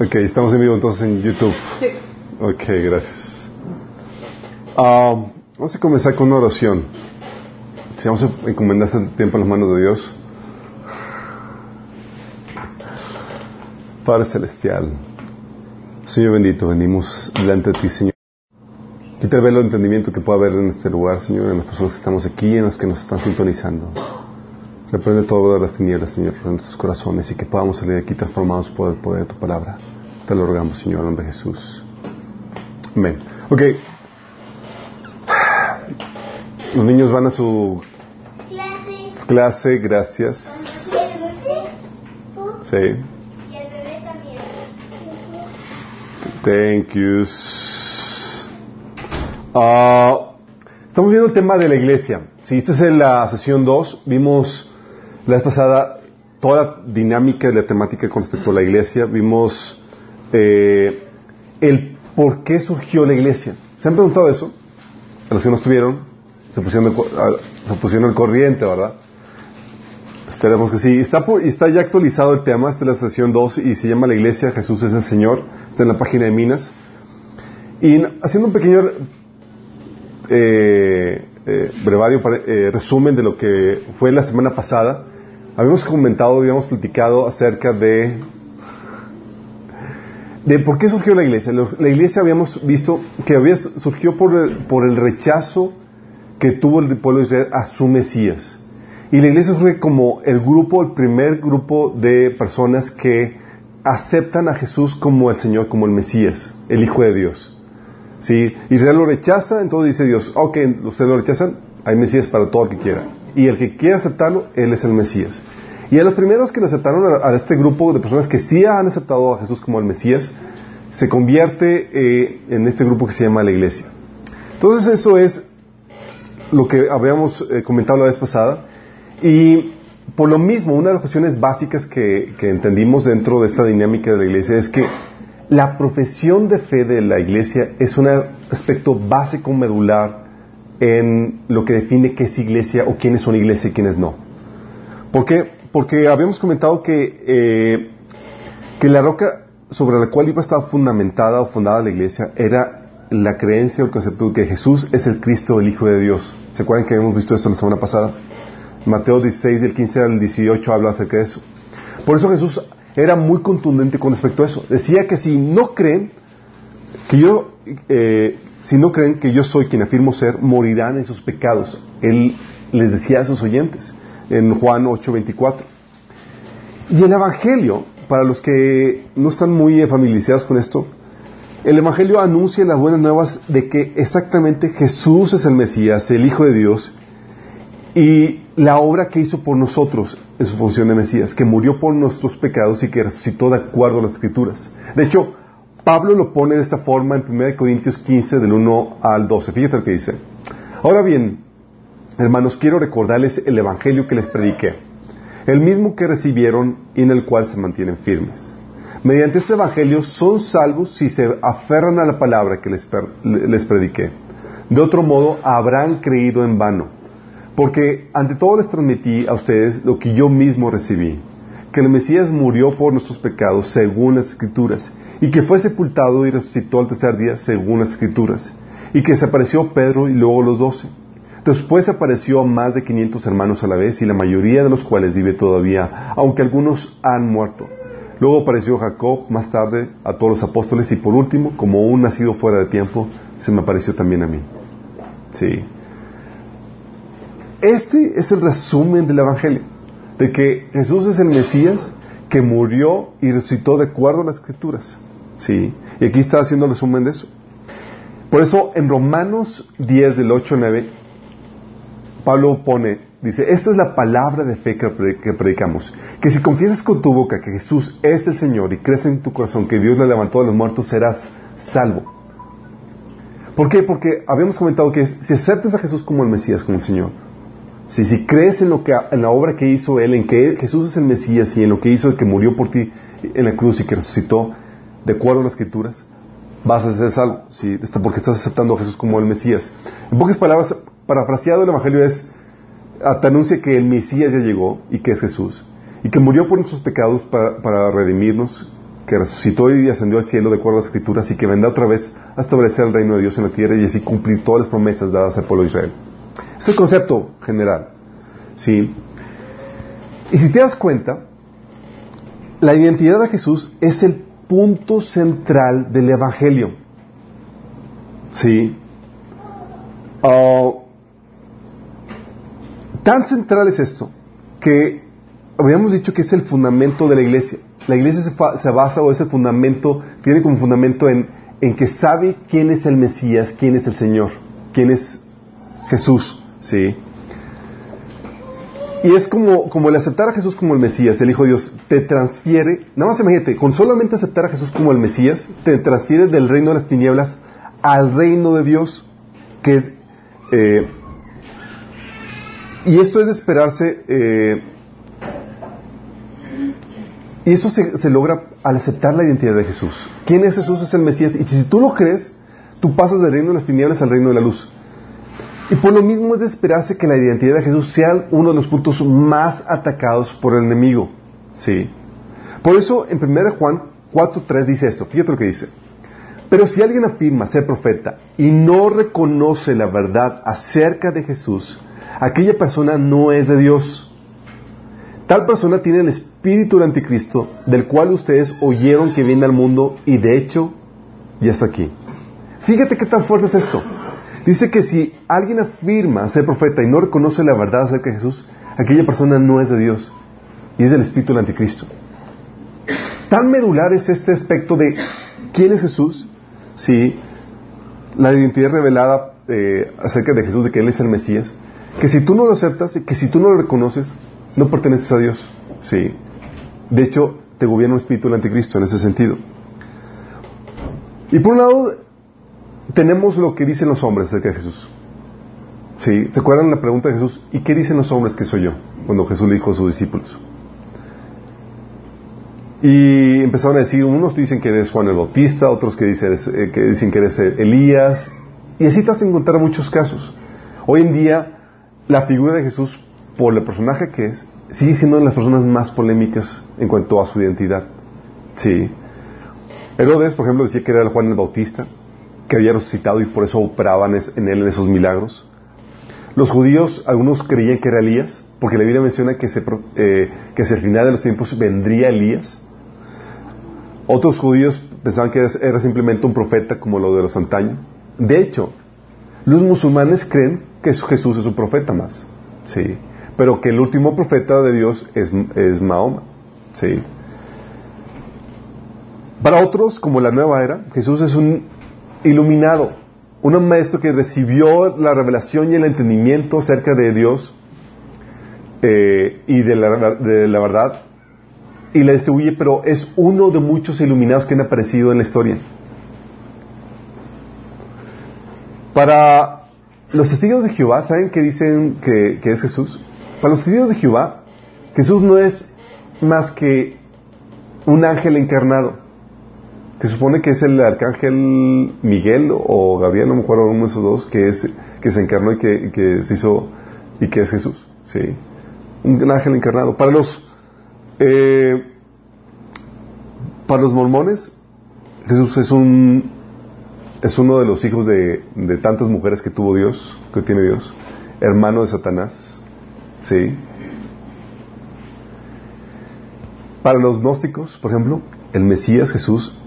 Ok, estamos en vivo entonces en YouTube. Sí. Ok, gracias. Ah, vamos a comenzar con una oración. Si vamos a encomendar este tiempo en las manos de Dios. Padre Celestial, Señor bendito, venimos delante de ti, Señor. Quita el velo de entendimiento que pueda haber en este lugar, Señor, en las personas que estamos aquí y en las que nos están sintonizando. Reprende todo las tinieblas, Señor, en nuestros corazones y que podamos salir de aquí transformados por el poder de tu palabra. Te lo rogamos, Señor, en nombre de Jesús. Amén. Ok. Los niños van a su clase. clase gracias. Sí. Y el bebé también. Thank you. Ah, estamos viendo el tema de la iglesia. Si esta es la sesión 2, vimos la vez pasada, toda la dinámica de la temática con respecto a la iglesia, vimos eh, el por qué surgió la iglesia. ¿Se han preguntado eso? A los que no estuvieron, se pusieron, se pusieron el corriente, ¿verdad? Esperemos que sí. Está, está ya actualizado el tema, esta es la sesión 2 y se llama La Iglesia, Jesús es el Señor. Está en la página de Minas. Y haciendo un pequeño eh, eh, brevario, resumen de lo que fue la semana pasada, habíamos comentado, habíamos platicado acerca de de por qué surgió la iglesia. La iglesia habíamos visto que había, surgió por el, rechazo que tuvo el pueblo de Israel a su Mesías. Y la iglesia surge como el grupo, el primer grupo de personas que aceptan a Jesús como el Señor, como el Mesías, el Hijo de Dios. ¿Sí? Israel lo rechaza, entonces dice Dios, ok, ustedes lo rechazan, hay Mesías para todo el que quiera y el que quiera aceptarlo, Él es el Mesías. Y a los primeros que lo aceptaron a, este grupo de personas que sí han aceptado a Jesús como el Mesías, se convierte eh, en este grupo que se llama la iglesia. Entonces eso es lo que habíamos eh, comentado la vez pasada. Y por lo mismo, una de las cuestiones básicas que, que entendimos dentro de esta dinámica de la iglesia es que la profesión de fe de la iglesia es un aspecto básico, medular en lo que define qué es iglesia o quiénes son iglesia y quiénes no. ¿Por qué? Porque habíamos comentado que, eh, que la roca sobre la cual iba a estar fundamentada o fundada la iglesia era la creencia o el concepto de que Jesús es el Cristo, el Hijo de Dios. ¿Se acuerdan que habíamos visto esto la semana pasada? Mateo 16, del 15 al 18 habla acerca de eso. Por eso Jesús era muy contundente con respecto a eso. Decía que si no creen que yo, eh, si no creen que yo soy quien afirmo ser, morirán en sus pecados. Él les decía a sus oyentes en Juan 8:24. Y el Evangelio, para los que no están muy familiarizados con esto, el Evangelio anuncia las buenas nuevas de que exactamente Jesús es el Mesías, el Hijo de Dios, y la obra que hizo por nosotros en su función de Mesías, que murió por nuestros pecados y que resucitó de acuerdo a las Escrituras. De hecho, Pablo lo pone de esta forma en 1 Corintios 15, del 1 al 12. Fíjate lo que dice. Ahora bien, hermanos, quiero recordarles el Evangelio que les prediqué, el mismo que recibieron y en el cual se mantienen firmes. Mediante este Evangelio son salvos si se aferran a la palabra que les, les prediqué. De otro modo, habrán creído en vano, porque ante todo les transmití a ustedes lo que yo mismo recibí que el Mesías murió por nuestros pecados según las Escrituras, y que fue sepultado y resucitó al tercer día según las Escrituras, y que se apareció Pedro y luego los doce. Después apareció a más de 500 hermanos a la vez, y la mayoría de los cuales vive todavía, aunque algunos han muerto. Luego apareció Jacob, más tarde a todos los apóstoles, y por último, como un nacido fuera de tiempo, se me apareció también a mí. Sí. Este es el resumen del Evangelio de que Jesús es el Mesías que murió y resucitó de acuerdo a las Escrituras. ¿Sí? Y aquí está haciendo el resumen de eso. Por eso en Romanos 10 del 8 al 9, Pablo pone, dice, esta es la palabra de fe que predicamos, que si confiesas con tu boca que Jesús es el Señor y crees en tu corazón que Dios le levantó de los muertos, serás salvo. ¿Por qué? Porque habíamos comentado que si aceptas a Jesús como el Mesías, como el Señor, si, crees en, lo que, en la obra que hizo Él, en que Jesús es el Mesías y en lo que hizo, que murió por ti en la cruz y que resucitó, de acuerdo a las Escrituras, vas a ser salvo, porque estás aceptando a Jesús como el Mesías. En pocas palabras, parafraseado el Evangelio es, te anuncia que el Mesías ya llegó y que es Jesús, y que murió por nuestros pecados para, para redimirnos, que resucitó y ascendió al cielo de acuerdo a las escrituras y que vendrá otra vez a establecer el reino de Dios en la tierra y así cumplir todas las promesas dadas al pueblo de Israel. Es el concepto general. ¿sí? Y si te das cuenta, la identidad de Jesús es el punto central del Evangelio. ¿Sí? Ah, tan central es esto que habíamos dicho que es el fundamento de la iglesia. La iglesia se, basa o es el fundamento, tiene como fundamento en, en, que sabe quién es el Mesías, quién es el Señor, quién es Jesús. ¿Sí? Y es como, como el aceptar a Jesús como el Mesías, el Hijo de Dios, te transfiere, nada más imagínate, con solamente aceptar a Jesús como el Mesías, te transfiere del reino de las tinieblas al reino de Dios, que es... Eh, y esto es de esperarse, eh, y esto se, se, logra al aceptar la identidad de Jesús. ¿Quién es Jesús? Es el Mesías. Y si tú lo crees, tú pasas del reino de las tinieblas al reino de la luz. Y por lo mismo es de esperarse que la identidad de Jesús sea uno de los puntos más atacados por el enemigo. ¿Sí? Por eso en 1 Juan 4.3 dice esto. Fíjate lo que dice. Pero si alguien afirma ser profeta y no reconoce la verdad acerca de Jesús, aquella persona no es de Dios. Tal persona tiene el espíritu del anticristo, del cual ustedes oyeron que viene al mundo y de hecho ya está aquí. Fíjate qué tan fuerte es esto. Dice que si alguien afirma ser profeta y no reconoce la verdad acerca de Jesús, aquella persona no es de Dios y es del espíritu del anticristo. Tan medular es este aspecto de quién es Jesús, sí, la identidad revelada eh, acerca de Jesús, de que Él es el Mesías, que si tú no lo aceptas, que si tú no lo reconoces, no perteneces a Dios, sí. De hecho, te gobierna un espíritu del anticristo en ese sentido. Y por un lado, tenemos lo que dicen los hombres acerca de Jesús. ¿Sí? ¿Se acuerdan la pregunta de Jesús? ¿Y qué dicen los hombres que soy yo? Cuando Jesús le dijo a sus discípulos. Y empezaron a decir, unos dicen que eres Juan el Bautista, otros que dicen, eh, que dicen que eres Elías. Y así te vas a encontrar muchos casos. Hoy en día, la figura de Jesús, por el personaje que es, sigue siendo una de las personas más polémicas en cuanto a su identidad. Sí. Herodes, por ejemplo, decía que era Juan el Bautista que había resucitado y por eso operaban en él esos milagros. Los judíos, algunos creían que era Elías, porque la Biblia menciona que, eh, que hacia el final de los tiempos vendría Elías. Otros judíos pensaban que era simplemente un profeta como lo de los antaños. De hecho, los musulmanes creen que Jesús es un profeta más, sí, pero que el último profeta de Dios es, es Mahoma, sí. Para otros, como la nueva era, Jesús es un iluminado, un maestro que recibió la revelación y el entendimiento acerca de Dios eh, y de la, verdad y la distribuye, pero es uno de muchos iluminados que han aparecido en la historia. Para los testigos de Jehová, ¿saben qué dicen que, que es Jesús? Para los testigos de Jehová, Jesús no es más que un ángel encarnado que supone que es el arcángel Miguel o Gabriel, no me acuerdo uno de esos dos, que, es, que se encarnó y que, que se hizo y que es Jesús. ¿sí? Un ángel encarnado. Para los, eh, para los mormones, Jesús es un es uno de los hijos de, de, tantas mujeres que tuvo Dios, que tiene Dios, hermano de Satanás, ¿sí? Para los gnósticos, por ejemplo, el Mesías Jesús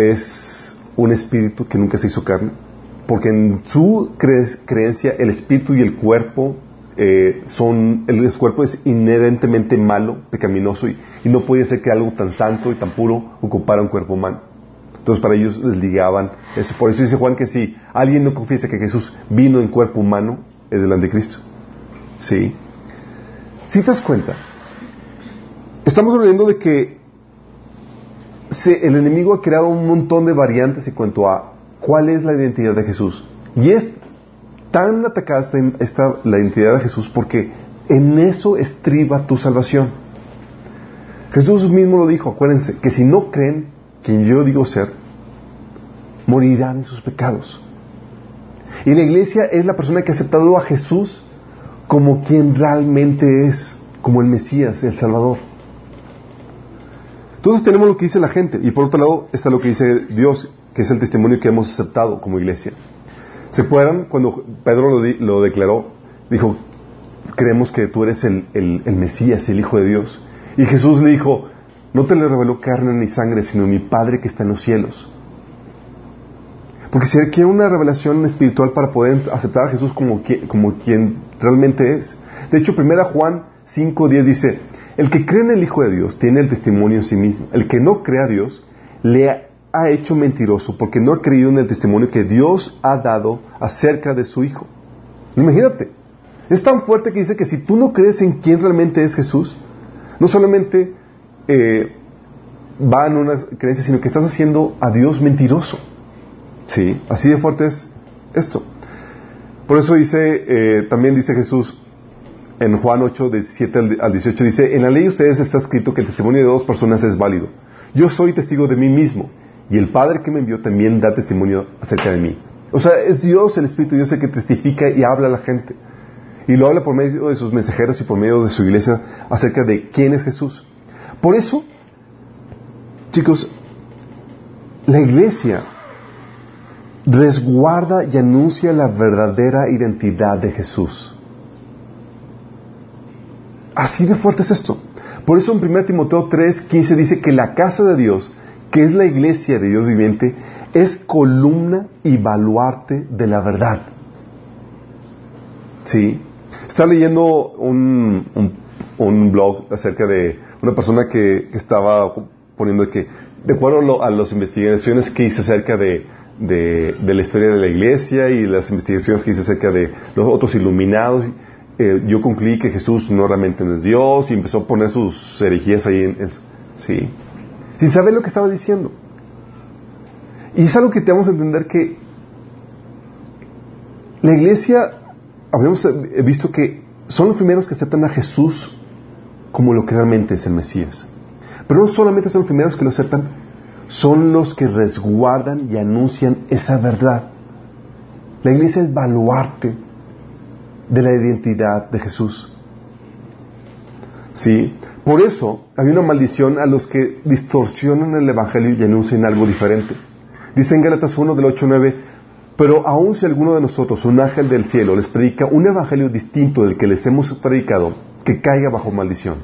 es un espíritu que nunca se hizo carne, porque en su creencia el espíritu y el cuerpo eh, son, el cuerpo es inherentemente malo, pecaminoso, y, no puede ser que algo tan santo y tan puro ocupara un cuerpo humano. Entonces para ellos les ligaban eso. Por eso dice Juan que si alguien no confiesa que Jesús vino en cuerpo humano, es del anticristo. ¿Sí? Si te das cuenta, estamos hablando de que el enemigo ha creado un montón de variantes en cuanto a cuál es la identidad de Jesús. Y es tan atacada esta, la identidad de Jesús porque en eso estriba tu salvación. Jesús mismo lo dijo, acuérdense, que si no creen quien yo digo ser, morirán en sus pecados. Y la iglesia es la persona que ha aceptado a Jesús como quien realmente es, como el Mesías, el Salvador. Entonces tenemos lo que dice la gente y por otro lado está lo que dice Dios, que es el testimonio que hemos aceptado como iglesia. ¿Se acuerdan cuando Pedro lo, declaró? Dijo, creemos que tú eres el, el, Mesías, el Hijo de Dios. Y Jesús le dijo, no te le reveló carne ni sangre, sino mi Padre que está en los cielos. Porque se requiere una revelación espiritual para poder aceptar a Jesús como, como quien realmente es. De hecho, 1 Juan 5.10 dice, el que cree en el Hijo de Dios tiene el testimonio en sí mismo. El que no cree a Dios le ha hecho mentiroso porque no ha creído en el testimonio que Dios ha dado acerca de su Hijo. Imagínate, es tan fuerte que dice que si tú no crees en quién realmente es Jesús, no solamente eh, va en una creencia, sino que estás haciendo a Dios mentiroso. Sí, así de fuerte es esto. Por eso dice, eh, también dice Jesús en Juan 8, 17 al 18, dice, en la ley de ustedes está escrito que el testimonio de dos personas es válido. Yo soy testigo de mí mismo y el Padre que me envió también da testimonio acerca de mí. O sea, es Dios el Espíritu Dios el que testifica y habla a la gente. Y lo habla por medio de sus mensajeros y por medio de su iglesia acerca de quién es Jesús. Por eso, chicos, la iglesia resguarda y anuncia la verdadera identidad de Jesús. Así de fuerte es esto. Por eso en 1 Timoteo 3, 15 dice que la casa de Dios, que es la iglesia de Dios viviente, es columna y baluarte de la verdad. ¿Sí? Está leyendo un, un, blog acerca de una persona que, estaba poniendo que, de acuerdo a las investigaciones que hice acerca de, de, la historia de la iglesia y las investigaciones que hice acerca de los otros iluminados, yo concluí que Jesús no realmente es Dios y empezó a poner sus herejías ahí en, sí, sin saber lo que estaba diciendo. Y es algo que tenemos que entender que la iglesia habíamos visto que son los primeros que aceptan a Jesús como lo que realmente es el Mesías. Pero no solamente son los primeros que lo aceptan, son los que resguardan y anuncian esa verdad. La iglesia es baluarte de la identidad de Jesús. ¿Sí? Por eso hay una maldición a los que distorsionan el Evangelio y anuncian algo diferente. Dice en Gálatas 1 del 8 9, pero aun si alguno de nosotros, un ángel del cielo, les predica un evangelio distinto del que les hemos predicado, que caiga bajo maldición.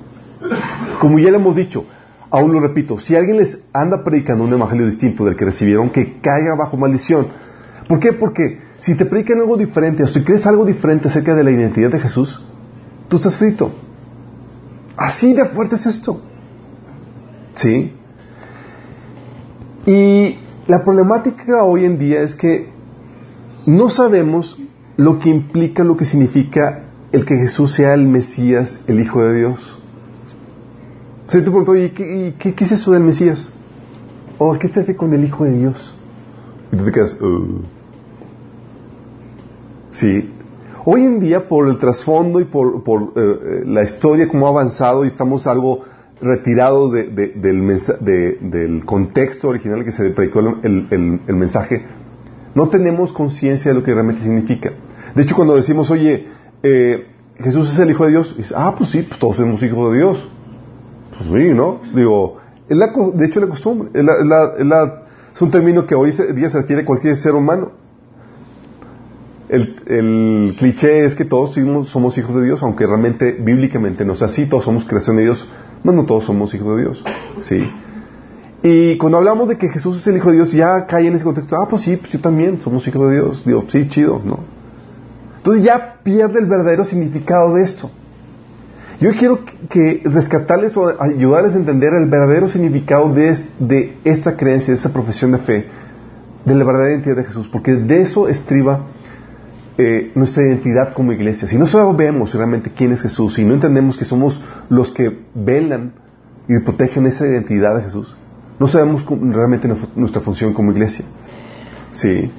Como ya le hemos dicho, aún lo repito, si alguien les anda predicando un evangelio distinto del que recibieron, que caiga bajo maldición. ¿Por qué? Porque si te predican algo diferente, o si crees algo diferente acerca de la identidad de Jesús, tú estás frito. Así de fuerte es esto. ¿Sí? Y la problemática hoy en día es que no sabemos lo que implica, lo que significa el que Jesús sea el Mesías, el Hijo de Dios. Se te ¿y qué, es eso del Mesías? ¿O qué se hace con el Hijo de Dios? Y tú te quedas, uh". Sí. Hoy en día, por el trasfondo y por, por eh, la historia, como ha avanzado y estamos algo retirados de, del, contexto original que se predicó el, mensaje, no tenemos conciencia de lo que realmente significa. De hecho, cuando decimos, oye, eh, Jesús es el Hijo de Dios, dice, ah, pues sí, pues todos somos hijos de Dios. Pues sí, ¿no? Digo, de hecho, la costumbre. Es, un término que hoy día se refiere a cualquier ser humano. El, cliché es que todos somos, hijos de Dios, aunque realmente bíblicamente no es así, todos somos creación de Dios, no, no todos somos hijos de Dios. ¿sí? Y cuando hablamos de que Jesús es el Hijo de Dios, ya cae en ese contexto, ah, pues sí, pues yo también, somos hijos de Dios. Digo, sí, chido, ¿no? Entonces ya pierde el verdadero significado de esto. Yo quiero que rescatarles o ayudarles a entender el verdadero significado de, de esta creencia, de esta profesión de fe, de la verdadera identidad de Jesús, porque de eso estriba eh, nuestra identidad como iglesia. Si no sabemos realmente quién es Jesús, si no entendemos que somos los que velan y protegen esa identidad de Jesús, no sabemos realmente nuestra función como iglesia. ¿Sí?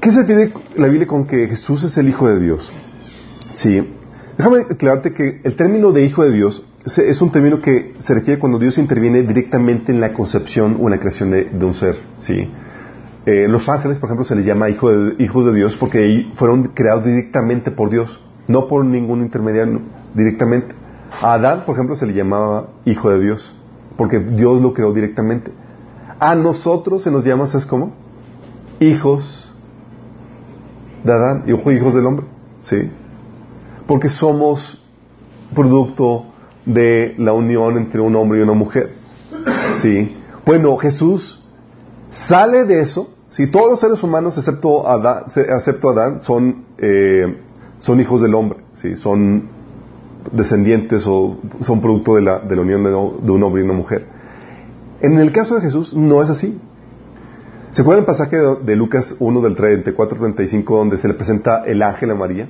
¿Qué se pide la Biblia con que Jesús es el Hijo de Dios? Sí. Déjame aclararte que el término de Hijo de Dios es un término que se refiere cuando Dios interviene directamente en la concepción o en la creación de, un ser. ¿sí? Eh, los ángeles, por ejemplo, se les llama hijo de- hijos de Dios porque fueron creados directamente por Dios, no por ningún intermediario, directamente. A Adán, por ejemplo, se le llamaba hijo de Dios porque Dios lo creó directamente. A nosotros se nos llama, ¿sabes cómo? Hijos de Adán, hijo- hijos del hombre, ¿sí? Porque somos producto de la unión entre un hombre y una mujer, ¿sí? Bueno, Jesús sale de eso, si todos los seres humanos excepto Adán, Adán son, eh, son hijos del hombre, ¿sí? son descendientes o son producto de la, unión de, un hombre y una mujer. En el caso de Jesús no es así. ¿Se acuerdan el pasaje de, de Lucas 1 del 34 35 donde se le presenta el ángel a María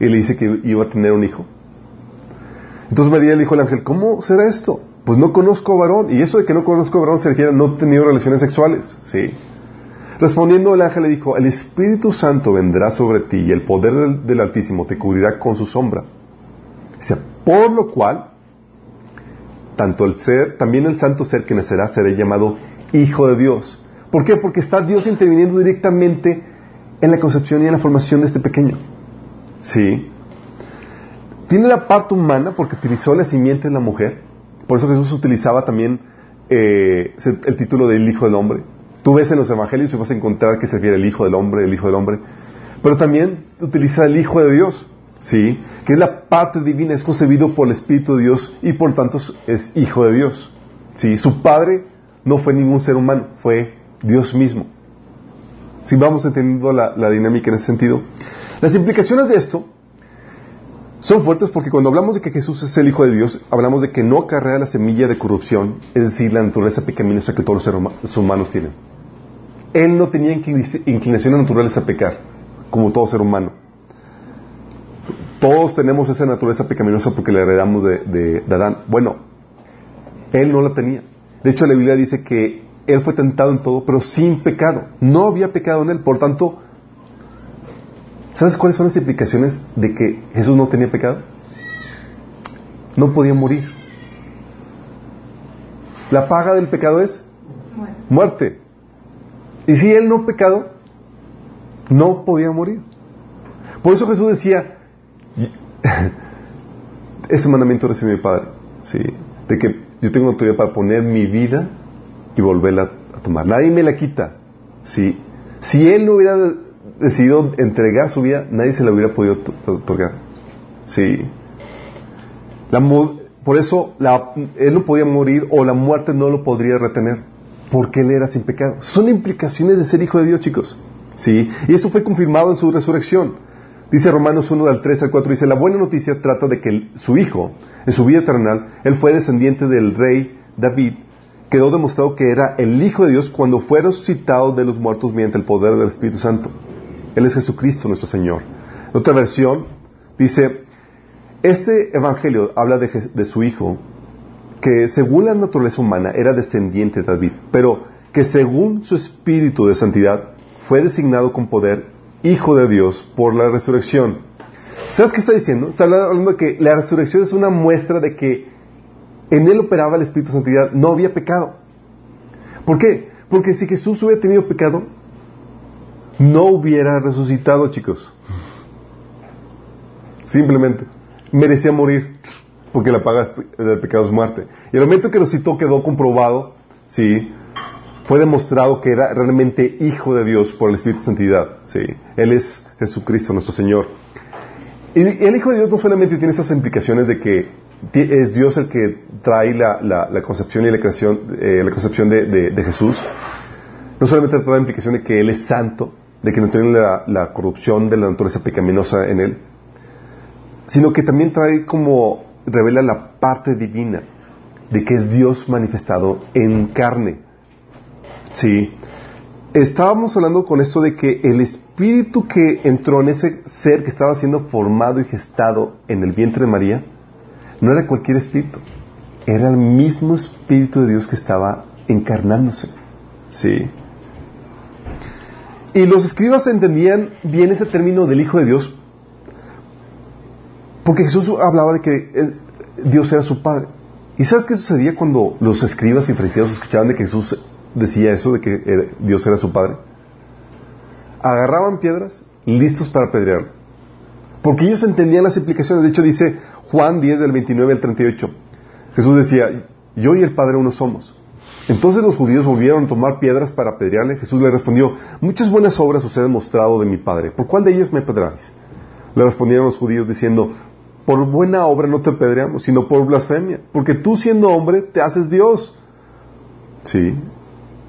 y le dice que iba a tener un hijo? Entonces María le dijo al ángel, ¿cómo será esto? Pues no conozco varón. Y eso de que no conozco varón se refiere a no he tenido relaciones sexuales. Sí. Respondiendo el ángel le dijo, el Espíritu Santo vendrá sobre ti y el poder del, Altísimo te cubrirá con su sombra. Dice, por lo cual, tanto el ser, también el santo ser que nacerá será llamado Hijo de Dios. ¿Por qué? Porque está Dios interviniendo directamente en la concepción y en la formación de este pequeño. Sí. Tiene la parte humana porque utilizó la simiente de la mujer. Por eso Jesús utilizaba también eh, el título del Hijo del Hombre. Tú ves en los evangelios y vas a encontrar que se refiere el Hijo del Hombre, el Hijo del Hombre. Pero también utiliza el Hijo de Dios, ¿sí? Que es la parte divina, es concebido por el Espíritu de Dios y por tanto es Hijo de Dios. ¿Sí? Su Padre no fue ningún ser humano, fue Dios mismo. Si vamos entendiendo la dinámica en ese sentido. Las implicaciones de esto son fuertes porque cuando hablamos de que Jesús es el Hijo de Dios, hablamos de que no acarrea la semilla de corrupción, es decir, la naturaleza pecaminosa que todos los seres humanos tienen. Él no tenía inclin- inclinación naturales a pecar, como todo ser humano. Todos tenemos esa naturaleza pecaminosa porque la heredamos de, de- de Adán. Bueno, él no la tenía. De hecho, la Biblia dice que él fue tentado en todo, pero sin pecado. No había pecado en él. Por tanto, ¿sabes cuáles son las implicaciones de que Jesús no tenía pecado? No podía morir. La paga del pecado es muerte. Y si él no pecado, no podía morir. Por eso Jesús decía, ese mandamiento recibe mi Padre, ¿sí? de que yo tengo autoridad para poner mi vida y volverla a tomar. Nadie me la quita. ¿sí? Si él no hubiera decidido entregar su vida, nadie se la hubiera podido to- otorgar. ¿sí? La por eso la- él no podía morir o la muerte no lo podría retener, porque él era sin pecado. Son implicaciones de ser hijo de Dios, chicos. ¿sí? Y esto fue confirmado en su resurrección. Dice Romanos 1 del 3 al 4, dice, la buena noticia trata de que su hijo, en su vida terrenal, él fue descendiente del rey David, quedó demostrado que era el Hijo de Dios cuando fue resucitado de los muertos mediante el poder del Espíritu Santo. Él es Jesucristo nuestro Señor. En otra versión dice, este Evangelio habla de, de su Hijo, que según la naturaleza humana era descendiente de David, pero que según su espíritu de santidad fue designado con poder Hijo de Dios por la resurrección. ¿Sabes qué está diciendo? Está hablando de que la resurrección es una muestra de que en él operaba el Espíritu de Santidad, no había pecado. ¿Por qué? Porque si Jesús hubiera tenido pecado, no hubiera resucitado, chicos. Simplemente. Merecía morir, porque la paga del pecado es muerte. Y el momento que resucitó quedó comprobado, sí, fue demostrado que era realmente hijo de Dios por el Espíritu de Santidad. Sí. Él es Jesucristo, nuestro Señor. Y el Hijo de Dios no solamente tiene esas implicaciones de que es Dios el que trae la, concepción y la creación, eh, la concepción de, de- de Jesús, no solamente trae la implicación de que Él es santo, de que no tiene la, la corrupción de la naturaleza pecaminosa en Él, sino que también trae como, revela la parte divina de que es Dios manifestado en carne. Sí. Estábamos hablando con esto de que el espíritu que entró en ese ser que estaba siendo formado y gestado en el vientre de María, no era cualquier espíritu, era el mismo espíritu de Dios que estaba encarnándose. Sí. Y los escribas entendían bien ese término del Hijo de Dios, porque Jesús hablaba de que Dios era su Padre. ¿Y sabes qué sucedía cuando los escribas y fariseos escuchaban de que Jesús decía eso, de que Dios era su Padre? agarraban piedras listos para apedrearlo. Porque ellos entendían las implicaciones. De hecho, dice Juan 10 del 29 al 38. Jesús decía, yo y el Padre uno somos. Entonces los judíos volvieron a tomar piedras para apedrearle. Jesús le respondió, muchas buenas obras os he demostrado de mi Padre. ¿Por cuál de ellas me apedreáis? Le respondieron los judíos diciendo, por buena obra no te apedreamos, sino por blasfemia. Porque tú siendo hombre te haces Dios. Sí.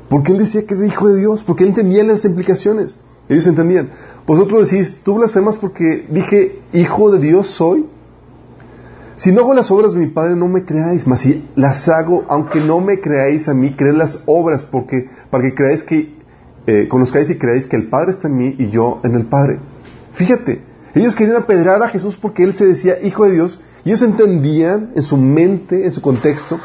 Porque él decía que era hijo de Dios, porque él entendía las implicaciones. Ellos entendían. Vosotros decís, tú blasfemas porque dije, hijo de Dios soy. Si no hago las obras de mi Padre, no me creáis, mas si las hago, aunque no me creáis a mí, creed las obras, porque, para que creáis que, eh, conozcáis y creáis que el Padre está en mí y yo en el Padre. Fíjate, ellos querían apedrar a Jesús porque Él se decía Hijo de Dios, y ellos entendían en su mente, en su contexto,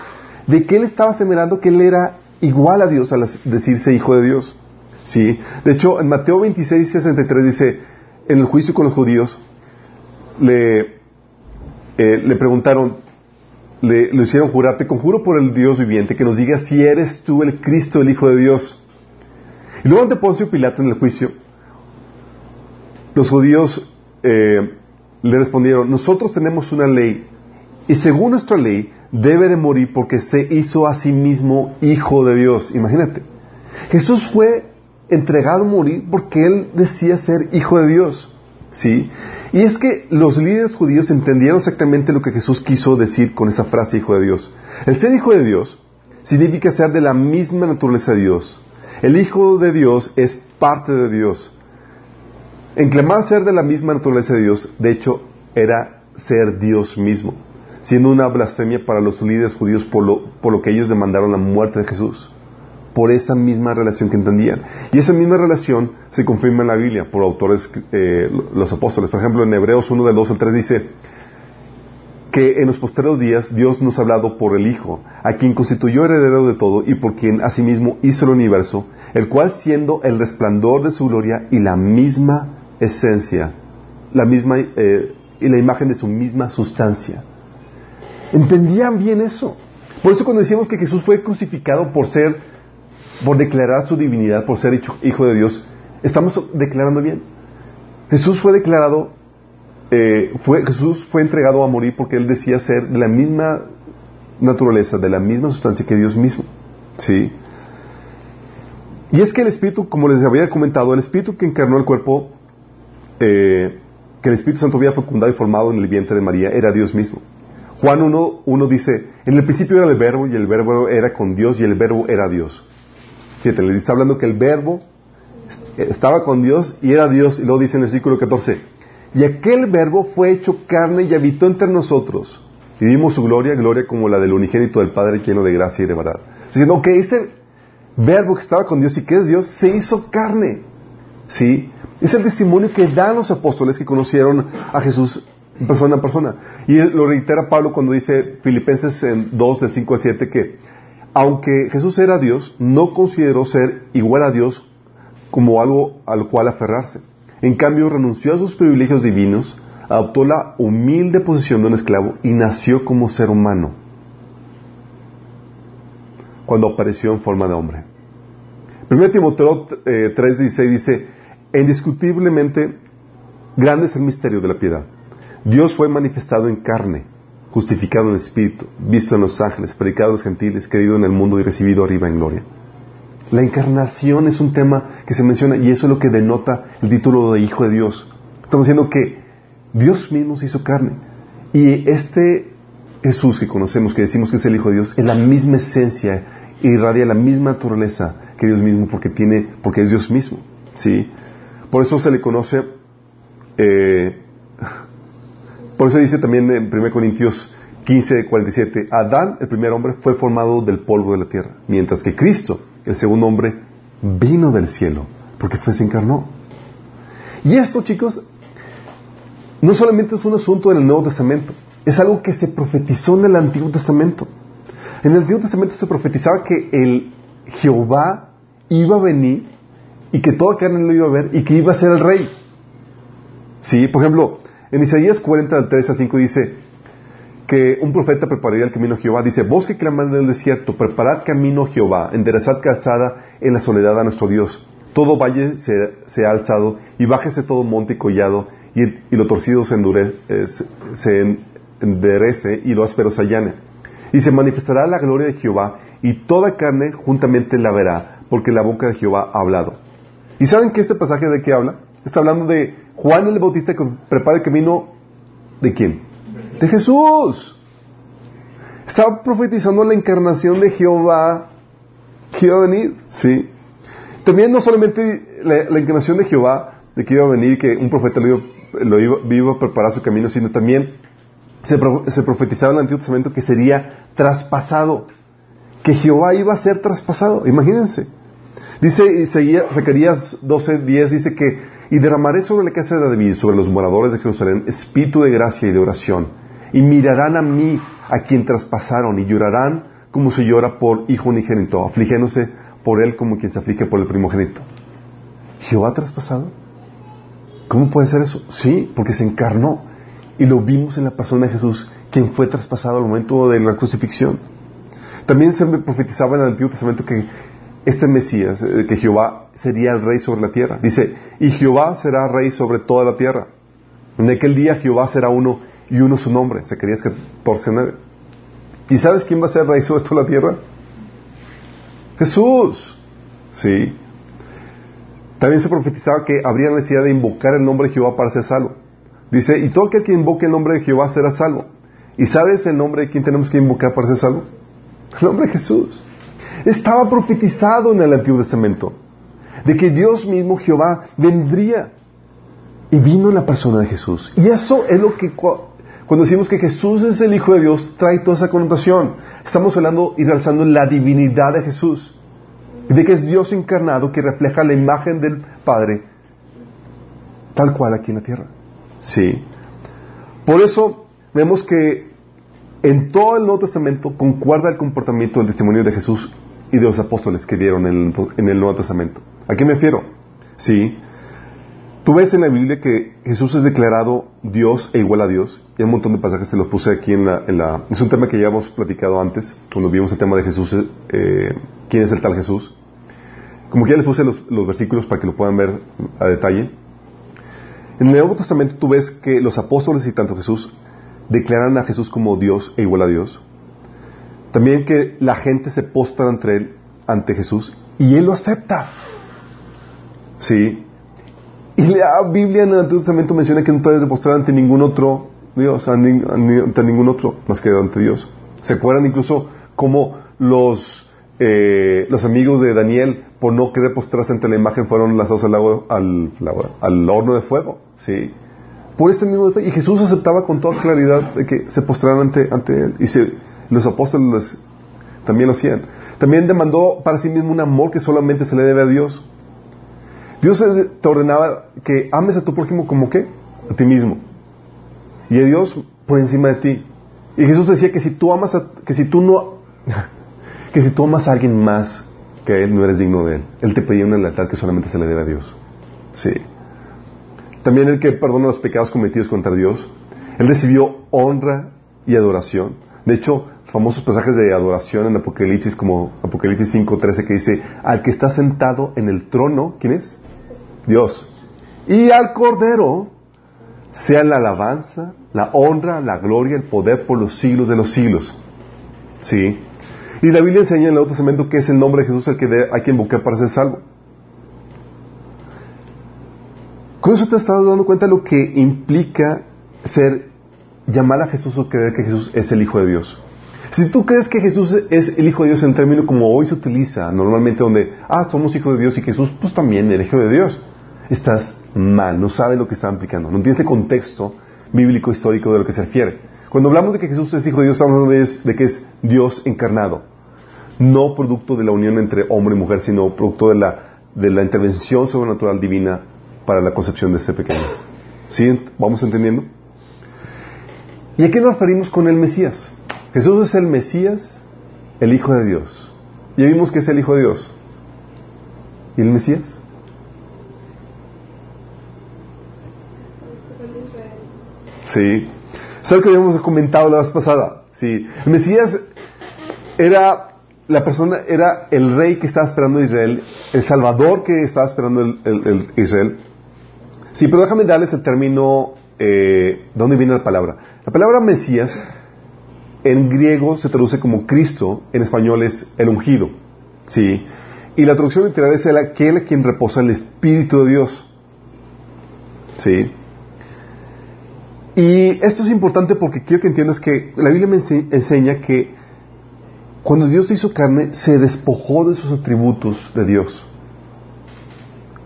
de que Él estaba semerando que Él era igual a Dios al decirse Hijo de Dios. ¿Sí? De hecho, en Mateo 26, 63 dice, en el juicio con los judíos, le, eh, le preguntaron, le, hicieron jurar, te conjuro por el Dios viviente, que nos diga si eres tú el Cristo, el Hijo de Dios. Y luego ante Poncio Pilato en el juicio, los judíos eh, le respondieron, nosotros tenemos una ley, y según nuestra ley, debe de morir porque se hizo a sí mismo Hijo de Dios. Imagínate. Jesús fue entregado a morir porque él decía ser Hijo de Dios. ¿Sí? Y es que los líderes judíos entendieron exactamente lo que Jesús quiso decir con esa frase Hijo de Dios. El ser Hijo de Dios significa ser de la misma naturaleza de Dios. El Hijo de Dios es parte de Dios. En clamar ser de la misma naturaleza de Dios, de hecho, era ser Dios mismo, siendo una blasfemia para los líderes judíos por lo, por lo que ellos demandaron la muerte de Jesús por esa misma relación que entendían. Y esa misma relación se confirma en la Biblia por autores, eh, los apóstoles. Por ejemplo, en Hebreos 1 del 2 al 3 dice que en los posteriores días Dios nos ha hablado por el Hijo, a quien constituyó heredero de todo y por quien asimismo hizo el universo, el cual siendo el resplandor de su gloria y la misma esencia, la misma eh, y la imagen de su misma sustancia. ¿Entendían bien eso? Por eso cuando decimos que Jesús fue crucificado por ser por declarar su divinidad, por ser hijo de Dios, estamos declarando bien. Jesús fue declarado, eh, Jesús fue entregado a morir porque él decía ser de la misma naturaleza, de la misma sustancia que Dios mismo. ¿Sí? Y es que el Espíritu, como les había comentado, el Espíritu que encarnó el cuerpo, eh, que el Espíritu Santo había fecundado y formado en el vientre de María, era Dios mismo. Juan 1, dice, en el principio era el verbo y el verbo era con Dios y el verbo era Dios. Fíjate, le está hablando que el verbo estaba con Dios y era Dios, y luego dice en el versículo 14, y aquel verbo fue hecho carne y habitó entre nosotros. Y vimos su gloria, gloria como la del unigénito del Padre lleno de gracia y de verdad. Diciendo que ese verbo que estaba con Dios y que es Dios, se hizo carne. ¿Sí? Es el testimonio que dan los apóstoles que conocieron a Jesús persona a persona. Y lo reitera Pablo cuando dice Filipenses en 2 del 5 al 7 que aunque Jesús era Dios, no consideró ser igual a Dios como algo al cual aferrarse. En cambio, renunció a sus privilegios divinos, adoptó la humilde posición de un esclavo y nació como ser humano cuando apareció en forma de hombre. 1 Timoteo eh, 3:16 dice, indiscutiblemente grande es el misterio de la piedad. Dios fue manifestado en carne justificado en espíritu, visto en los ángeles, predicado a los gentiles, creído en el mundo y recibido arriba en gloria. La encarnación es un tema que se menciona y eso es lo que denota el título de Hijo de Dios. Estamos diciendo que Dios mismo se hizo carne. Y este Jesús que conocemos, que decimos que es el Hijo de Dios, es la misma esencia, irradia la misma naturaleza que Dios mismo porque tiene, porque es Dios mismo. ¿sí? Por eso se le conoce eh, por eso dice también en 1 Corintios 15, 47, Adán, el primer hombre, fue formado del polvo de la tierra, mientras que Cristo, el segundo hombre, vino del cielo, porque fue se encarnó. Y esto, chicos, no solamente es un asunto del Nuevo Testamento, es algo que se profetizó en el Antiguo Testamento. En el Antiguo Testamento se profetizaba que el Jehová iba a venir y que toda carne lo iba a ver y que iba a ser el rey. Sí, por ejemplo, en Isaías 40, del 3 al 5 dice que un profeta prepararía el camino a Jehová. Dice, vos que clamad en el desierto, preparad camino a Jehová, enderezad calzada en la soledad a nuestro Dios. todo valle se, ha alzado, y bájese todo monte y collado, y, lo torcido se, endurece, eh, se enderece, y lo áspero se allane. Y se manifestará la gloria de Jehová, y toda carne juntamente la verá, porque la boca de Jehová ha hablado. ¿Y saben que este pasaje de qué habla? Está hablando de Juan el Bautista prepara el camino de quién? De Jesús. Estaba profetizando la encarnación de Jehová que iba a venir, ¿sí? También no solamente la, encarnación de Jehová, de que iba a venir, que un profeta lo iba, a preparar su camino, sino también se, se, profetizaba en el Antiguo Testamento que sería traspasado, que Jehová iba a ser traspasado, imagínense. Dice Zacarías 12:10, dice que, y derramaré sobre la casa de David, sobre los moradores de Jerusalén, espíritu de gracia y de oración, y mirarán a mí, a quien traspasaron, y llorarán como se llora por hijo unigénito, afligiéndose por él como quien se aflige por el primogénito. ¿Jehová traspasado? ¿Cómo puede ser eso? Sí, porque se encarnó y lo vimos en la persona de Jesús, quien fue traspasado al momento de la crucifixión. También se profetizaba en el Antiguo Testamento que este Mesías, eh, que Jehová sería el rey sobre la tierra. Dice, y Jehová será rey sobre toda la tierra. En aquel día Jehová será uno y uno su nombre. Zacarías 14, ¿Y sabes quién va a ser rey sobre toda la tierra? Jesús. Sí. También se profetizaba que habría necesidad de invocar el nombre de Jehová para ser salvo. Dice, y todo aquel que invoque el nombre de Jehová será salvo. ¿Y sabes el nombre de quién tenemos que invocar para ser salvo? El nombre de Jesús. Estaba profetizado en el Antiguo Testamento de que Dios mismo, Jehová, vendría y vino en la persona de Jesús. Y eso es lo que cuando decimos que Jesús es el Hijo de Dios, trae toda esa connotación. Estamos hablando y realzando la divinidad de Jesús. De que es Dios encarnado que refleja la imagen del Padre tal cual aquí en la tierra. Sí. Por eso vemos que en todo el Nuevo Testamento concuerda el comportamiento del testimonio de Jesús y de los apóstoles que dieron en el, Nuevo Testamento. ¿A qué me refiero? Sí. Tú ves en la Biblia que Jesús es declarado Dios e igual a Dios. Y hay un montón de pasajes, se los puse aquí en la, Es un tema que ya hemos platicado antes, cuando vimos el tema de Jesús, eh, quién es el tal Jesús. Como que ya les puse los, versículos para que lo puedan ver a detalle. En el Nuevo Testamento tú ves que los apóstoles y tanto Jesús declaran a Jesús como Dios e igual a Dios. También que la gente se postra ante él, ante Jesús, y él lo acepta. Sí, y la Biblia en el Antiguo Testamento menciona que no puedes demostrar ante ningún otro Dios, ante ningún otro más que ante Dios. ¿Se acuerdan incluso cómo los, eh, los amigos de Daniel, por no querer postrarse ante la imagen, fueron lanzados al, al, al horno de fuego? ¿Sí? Por este mismo detalle. Y Jesús aceptaba con toda claridad de que se postraran ante, ante Él. Y los apóstoles también lo hacían. También demandó para sí mismo un amor que solamente se le debe a Dios. Dios te ordenaba que ames a tu prójimo como qué? A ti mismo. Y a Dios por encima de ti. Y Jesús decía que si tú amas a, que si tú no, que si tú amas a alguien más que Él, no eres digno de Él. Él te pedía una lealtad que solamente se le debe a Dios. Sí. También el que perdona los pecados cometidos contra Dios. Él recibió honra y adoración. De hecho, famosos pasajes de adoración en Apocalipsis como Apocalipsis 5.13 que dice, al que está sentado en el trono, ¿quién es? Dios. Y al Cordero sea la alabanza, la honra, la gloria, el poder por los siglos de los siglos. ¿Sí? Y la Biblia enseña en el Nuevo Testamento que es el nombre de Jesús el que hay que invocar para ser salvo. Con eso te estás dando cuenta de lo que implica ser, llamar a Jesús o creer que Jesús es el Hijo de Dios. Si tú crees que Jesús es el Hijo de Dios en términos como hoy se utiliza normalmente, donde, ah, somos hijos de Dios y Jesús, pues también el Hijo de Dios estás mal, no sabes lo que está implicando, no tienes el contexto bíblico histórico de lo que se refiere. Cuando hablamos de que Jesús es hijo de Dios, estamos hablando de, que es Dios encarnado, no producto de la unión entre hombre y mujer, sino producto de la, de la intervención sobrenatural divina para la concepción de este pequeño. ¿Sí? ¿Vamos entendiendo? ¿Y a qué nos referimos con el Mesías? Jesús es el Mesías, el Hijo de Dios. Ya vimos que es el Hijo de Dios. ¿Y el Mesías? Sí. Algo que habíamos comentado la vez pasada. Sí. El Mesías era la persona era el rey que estaba esperando Israel, el salvador que estaba esperando el, el- el Israel. Sí, pero déjame darles el término, eh, ¿de dónde viene la palabra? La palabra Mesías en griego se traduce como Cristo, en español es el ungido. Sí. Y la traducción literal es el aquel a quien reposa el Espíritu de Dios. Sí. Y esto es importante porque quiero que entiendas que la Biblia me ense- enseña que cuando Dios hizo carne, se despojó de sus atributos de Dios.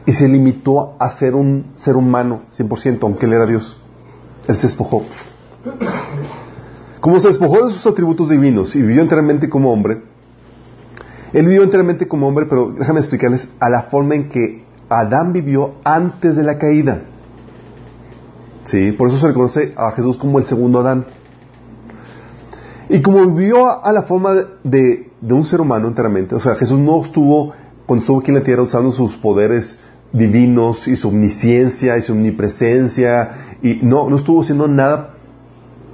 Y se limitó a ser un ser humano 100%, aunque Él era Dios. Él se despojó. Como se despojó de sus atributos divinos y vivió enteramente como hombre, Él vivió enteramente como hombre, pero déjame explicarles a la forma en que Adán vivió antes de la caída. Sí, por eso se le conoce a Jesús como el segundo Adán. Y como vivió a, la forma de, de un ser humano enteramente, o sea, Jesús no estuvo, cuando estuvo aquí en la tierra, usando sus poderes divinos y su omnisciencia y su omnipresencia, y no, no estuvo haciendo nada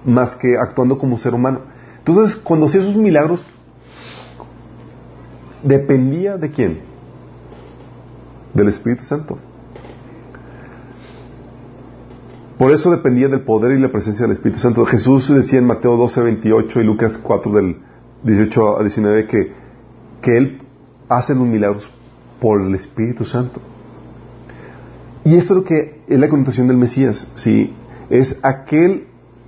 más que actuando como ser humano. Entonces, cuando hacía sus milagros, dependía de quién? Del Espíritu Santo. Por eso dependía del poder y la presencia del Espíritu Santo. Jesús decía en Mateo 12, 28 y Lucas 4 del 18 a 19 que, que Él hace los milagros por el Espíritu Santo. Y eso es lo que es la connotación del Mesías, ¿sí? Es aquel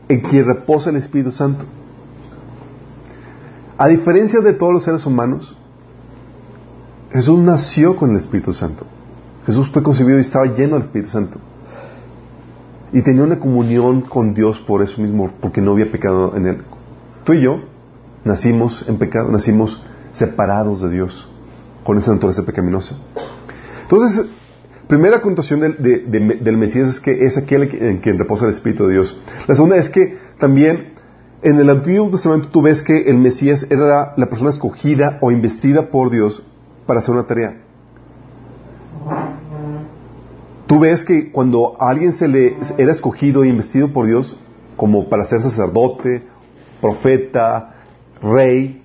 en quien reposa el Espíritu Santo. A diferencia de todos los seres humanos, Jesús nació con el Espíritu Santo. Jesús fue concebido y estaba lleno del Espíritu Santo. Y tenía una comunión con Dios por eso mismo, porque no había pecado en él. Tú y yo nacimos en pecado, nacimos separados de Dios, con esa naturaleza pecaminosa. Entonces, primera connotación del, de- de- del Mesías es que es aquel en quien reposa el Espíritu de Dios. La segunda es que también en el Antiguo Testamento tú ves que el Mesías era la, persona escogida o investida por Dios para hacer una tarea. Tú ves que cuando a alguien se le era escogido e investido por Dios como para ser sacerdote, profeta, rey,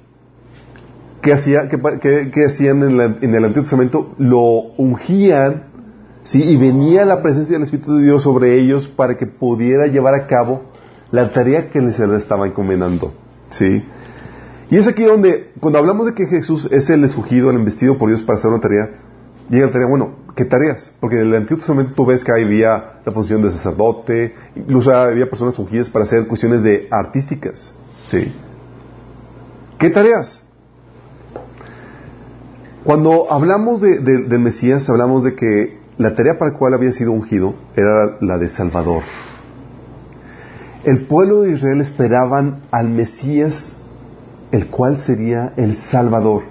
¿qué, hacía, qué- qué hacían en, la- en el Antiguo Testamento? Lo ungían, ¿sí? Y venía la presencia del Espíritu de Dios sobre ellos para que pudiera llevar a cabo la tarea que les estaba encomendando, ¿sí? Y es aquí donde, cuando hablamos de que Jesús es el escogido, el investido por Dios para hacer una tarea, llega la tarea, bueno, ¿qué tareas? Porque en el Antiguo Testamento tú ves que había la función de sacerdote, incluso había personas ungidas para hacer cuestiones de artísticas, ¿sí? ¿Qué tareas? Cuando hablamos de, de- del Mesías, hablamos de que la tarea para la cual había sido ungido era la de Salvador. El pueblo de Israel esperaban al Mesías, el cual sería el Salvador.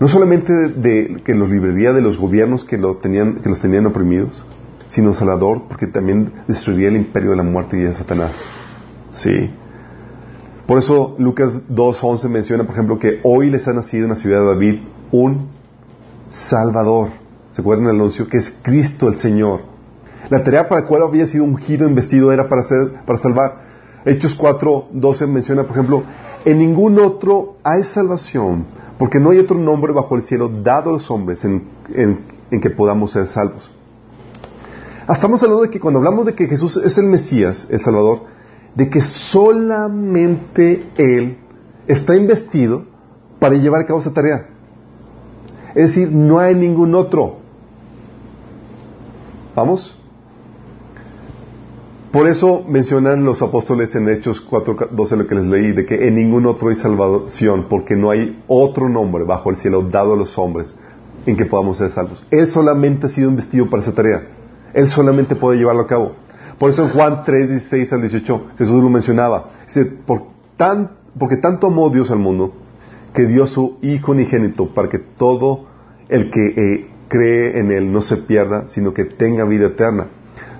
No solamente de, que los libraría de los gobiernos que, lo tenían, que los tenían oprimidos, sino Salvador porque también destruiría el imperio de la muerte y de Satanás. Sí. Por eso Lucas 2.11 menciona, por ejemplo, que hoy les ha nacido en la ciudad de David un Salvador. ¿Se acuerdan del anuncio? Que es Cristo el Señor. La tarea para la cual había sido ungido, investido, era para, ser, para salvar. Hechos 4.12 menciona, por ejemplo, en ningún otro hay salvación, porque no hay otro nombre bajo el cielo dado a los hombres en, en- en que podamos ser salvos. Estamos hablando de que cuando hablamos de que Jesús es el Mesías, el Salvador, de que solamente Él está investido para llevar a cabo esa tarea. Es decir, no hay ningún otro. ¿Vamos? Por eso mencionan los apóstoles en Hechos 4.12 lo que les leí, de que en ningún otro hay salvación, porque no hay otro nombre bajo el cielo dado a los hombres en que podamos ser salvos. Él solamente ha sido investido para esa tarea. Él solamente puede llevarlo a cabo. Por eso en Juan 3, 16 al 18 Jesús lo mencionaba. Dice, por tan, porque tanto amó Dios al mundo que dio su Hijo unigénito para que todo el que eh, cree en Él no se pierda, sino que tenga vida eterna.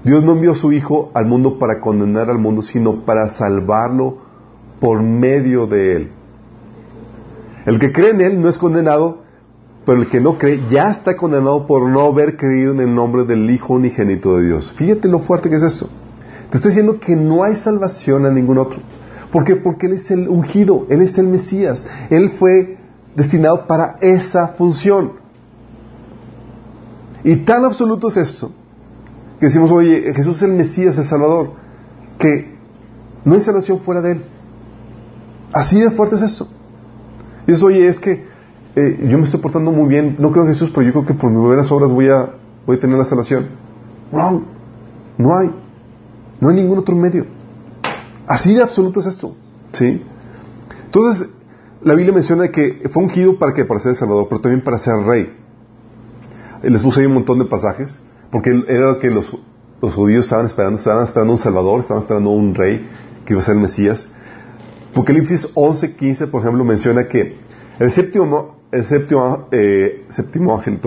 Dios no envió a su Hijo al mundo para condenar al mundo, sino para salvarlo por medio de Él. El que cree en Él no es condenado, pero el que no cree ya está condenado por no haber creído en el nombre del Hijo unigénito de Dios. Fíjate lo fuerte que es esto. Te está diciendo que no hay salvación a ningún otro. ¿Por qué? Porque Él es el ungido, Él es el Mesías. Él fue destinado para esa función. Y tan absoluto es esto, que decimos, oye, Jesús es el Mesías, el Salvador, que no hay salvación fuera de Él. Así de fuerte es esto. Y dices, oye, es que eh, yo me estoy portando muy bien, no creo en Jesús, pero yo creo que por mis buenas obras voy a, voy a tener la salvación. Wrong. No hay. No hay ningún otro medio. Así de absoluto es esto. ¿Sí? Entonces, la Biblia menciona que fue ungido para que para ser Salvador, pero también para ser rey. Les puse ahí un montón de pasajes, porque era lo que los, judíos estaban esperando, estaban esperando un Salvador, estaban esperando un rey que iba a ser el Mesías. Apocalipsis 11, 15, por ejemplo, menciona que el séptimo, el séptimo, eh, séptimo ángel.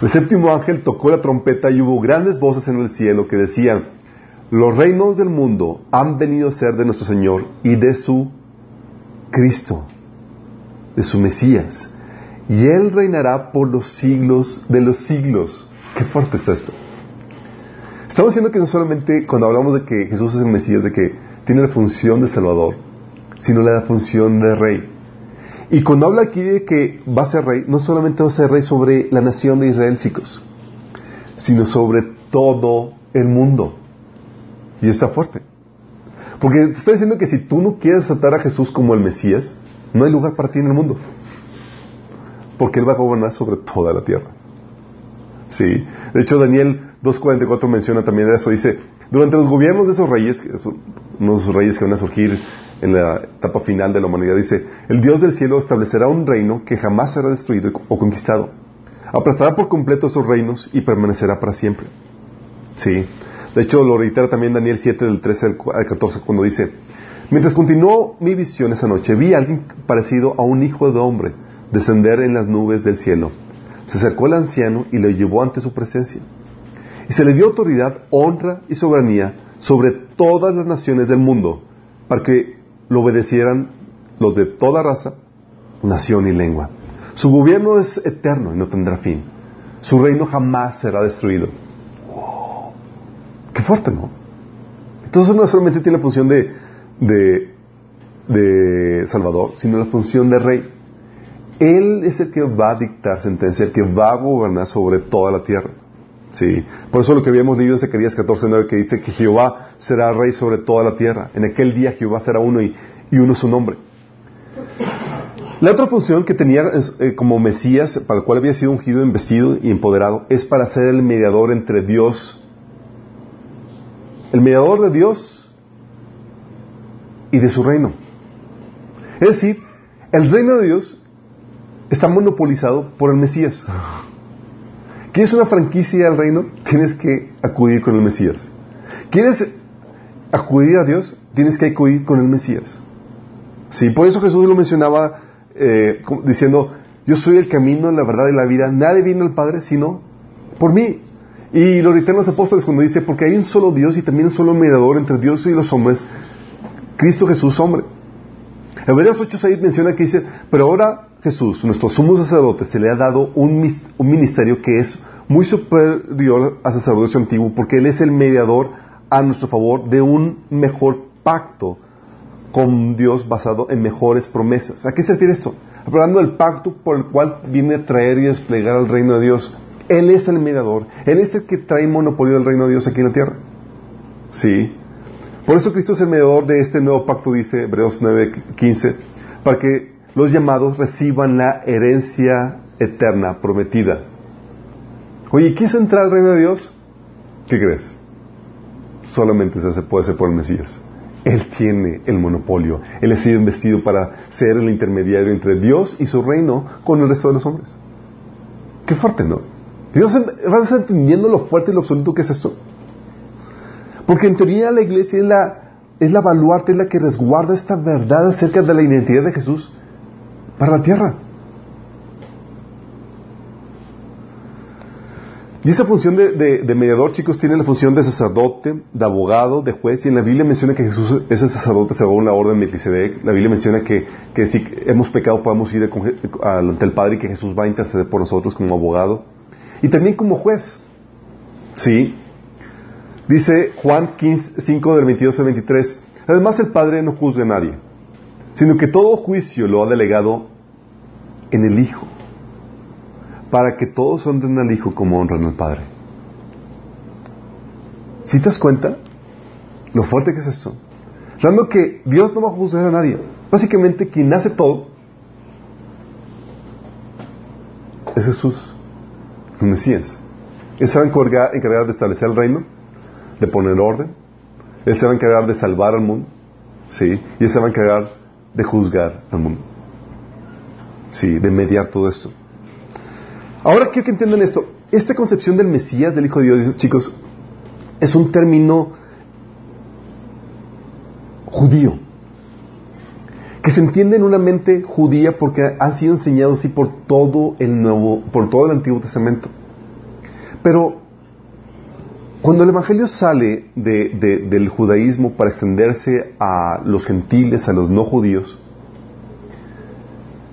El séptimo ángel tocó la trompeta y hubo grandes voces en el cielo que decían, los reinos del mundo han venido a ser de nuestro Señor y de su Cristo, de su Mesías. Y Él reinará por los siglos de los siglos. Qué fuerte está esto. Estamos diciendo que no solamente cuando hablamos de que Jesús es el Mesías, de que tiene la función de Salvador, sino la función de Rey. Y cuando habla aquí de que va a ser Rey, no solamente va a ser Rey sobre la nación de Israel, chicos, sino sobre todo el mundo. Y está fuerte. Porque está diciendo que si tú no quieres aceptar a Jesús como el Mesías, no hay lugar para ti en el mundo. Porque Él va a gobernar sobre toda la tierra. Sí. De hecho, Daniel 2.44 menciona también eso. Dice, durante los gobiernos de esos reyes, unos reyes que van a surgir en la etapa final de la humanidad, dice, el Dios del cielo establecerá un reino que jamás será destruido o conquistado. Aplastará por completo esos reinos y permanecerá para siempre. Sí. De hecho, lo reitera también Daniel 7 del 13 al 14 cuando dice, mientras continuó mi visión esa noche, vi a alguien parecido a un hijo de hombre descender en las nubes del cielo. Se acercó al anciano y lo llevó ante su presencia. Y se le dio autoridad, honra y soberanía sobre todas las naciones del mundo, para que lo obedecieran los de toda raza, nación y lengua. Su gobierno es eterno y no tendrá fin. Su reino jamás será destruido. Qué fuerte, ¿no? Entonces no solamente tiene la función de, de Salvador, sino la función de Rey. Él es el que va a dictar sentencia, el que va a gobernar sobre toda la tierra. Sí. Por eso lo que habíamos leído en Zacarías 14.9 que dice que Jehová será rey sobre toda la tierra. En aquel día Jehová será uno y, uno su nombre. La otra función que tenía eh, como Mesías, para el cual había sido ungido, investido y empoderado, es para ser el mediador entre Dios, el mediador de Dios y de su reino. Es decir, el reino de Dios está monopolizado por el Mesías. ¿Quieres una franquicia al reino? Tienes que acudir con el Mesías. ¿Quieres acudir a Dios? Tienes que acudir con el Mesías. Sí, por eso Jesús lo mencionaba eh, diciendo, yo soy el camino, la verdad y la vida. Nadie viene al Padre sino por mí. Y lo reiteran los apóstoles cuando dice, porque hay un solo Dios y también un solo mediador entre Dios y los hombres, Cristo Jesús hombre. Hebreos 8.6 menciona que dice, pero ahora Jesús, nuestro sumo sacerdote, se le ha dado un, ministerio que es muy superior al sacerdocio antiguo porque Él es el mediador a nuestro favor de un mejor pacto con Dios basado en mejores promesas. ¿A qué se refiere esto? Hablando del pacto por el cual viene a traer y desplegar al reino de Dios. Él es el mediador. Él es el que trae monopolio del reino de Dios aquí en la tierra. Sí. Por eso Cristo es el mediador de este nuevo pacto, dice Hebreos 9:15, para que los llamados reciban la herencia eterna prometida. Oye, ¿quieres entrar al reino de Dios? ¿Qué crees? Solamente se puede hacer por el Mesías. Él tiene el monopolio. Él ha sido investido para ser el intermediario entre Dios y su reino con el resto de los hombres. Qué fuerte, ¿no? ¿Vas entendiendo lo fuerte y lo absoluto que es esto? Porque en teoría la iglesia es la, es la baluarte, es la que resguarda esta verdad acerca de la identidad de Jesús para la tierra. Y esa función de, mediador, chicos, tiene la función de sacerdote, de abogado, de juez. Y en la Biblia menciona que Jesús es sacerdote según la orden de Melquisedec. La Biblia menciona que, que si hemos pecado podemos ir ante el Padre y que Jesús va a interceder por nosotros como abogado. Y también como juez. Sí. Dice Juan 15, 5 del 22 al 23. Además el Padre no juzga a nadie sino que todo juicio lo ha delegado en el Hijo, para que todos honren al Hijo como honran al Padre. ¿Sí te das cuenta? Lo fuerte que es esto. Hablando que Dios no va a juzgar a nadie. Básicamente quien hace todo es Jesús, el Mesías. Él se va a encargar, encargar de establecer el reino, de poner orden. Él se va a encargar de salvar al mundo. ¿sí? Y Él se va a encargar de juzgar al mundo. Sí, de mediar todo esto. Ahora quiero que entiendan esto. Esta concepción del Mesías, del Hijo de Dios, chicos, es un término judío, que se entiende en una mente judía porque han sido enseñados así por todo el nuevo, por todo el Antiguo Testamento. Pero cuando el Evangelio sale del judaísmo para extenderse a los gentiles, a los no judíos,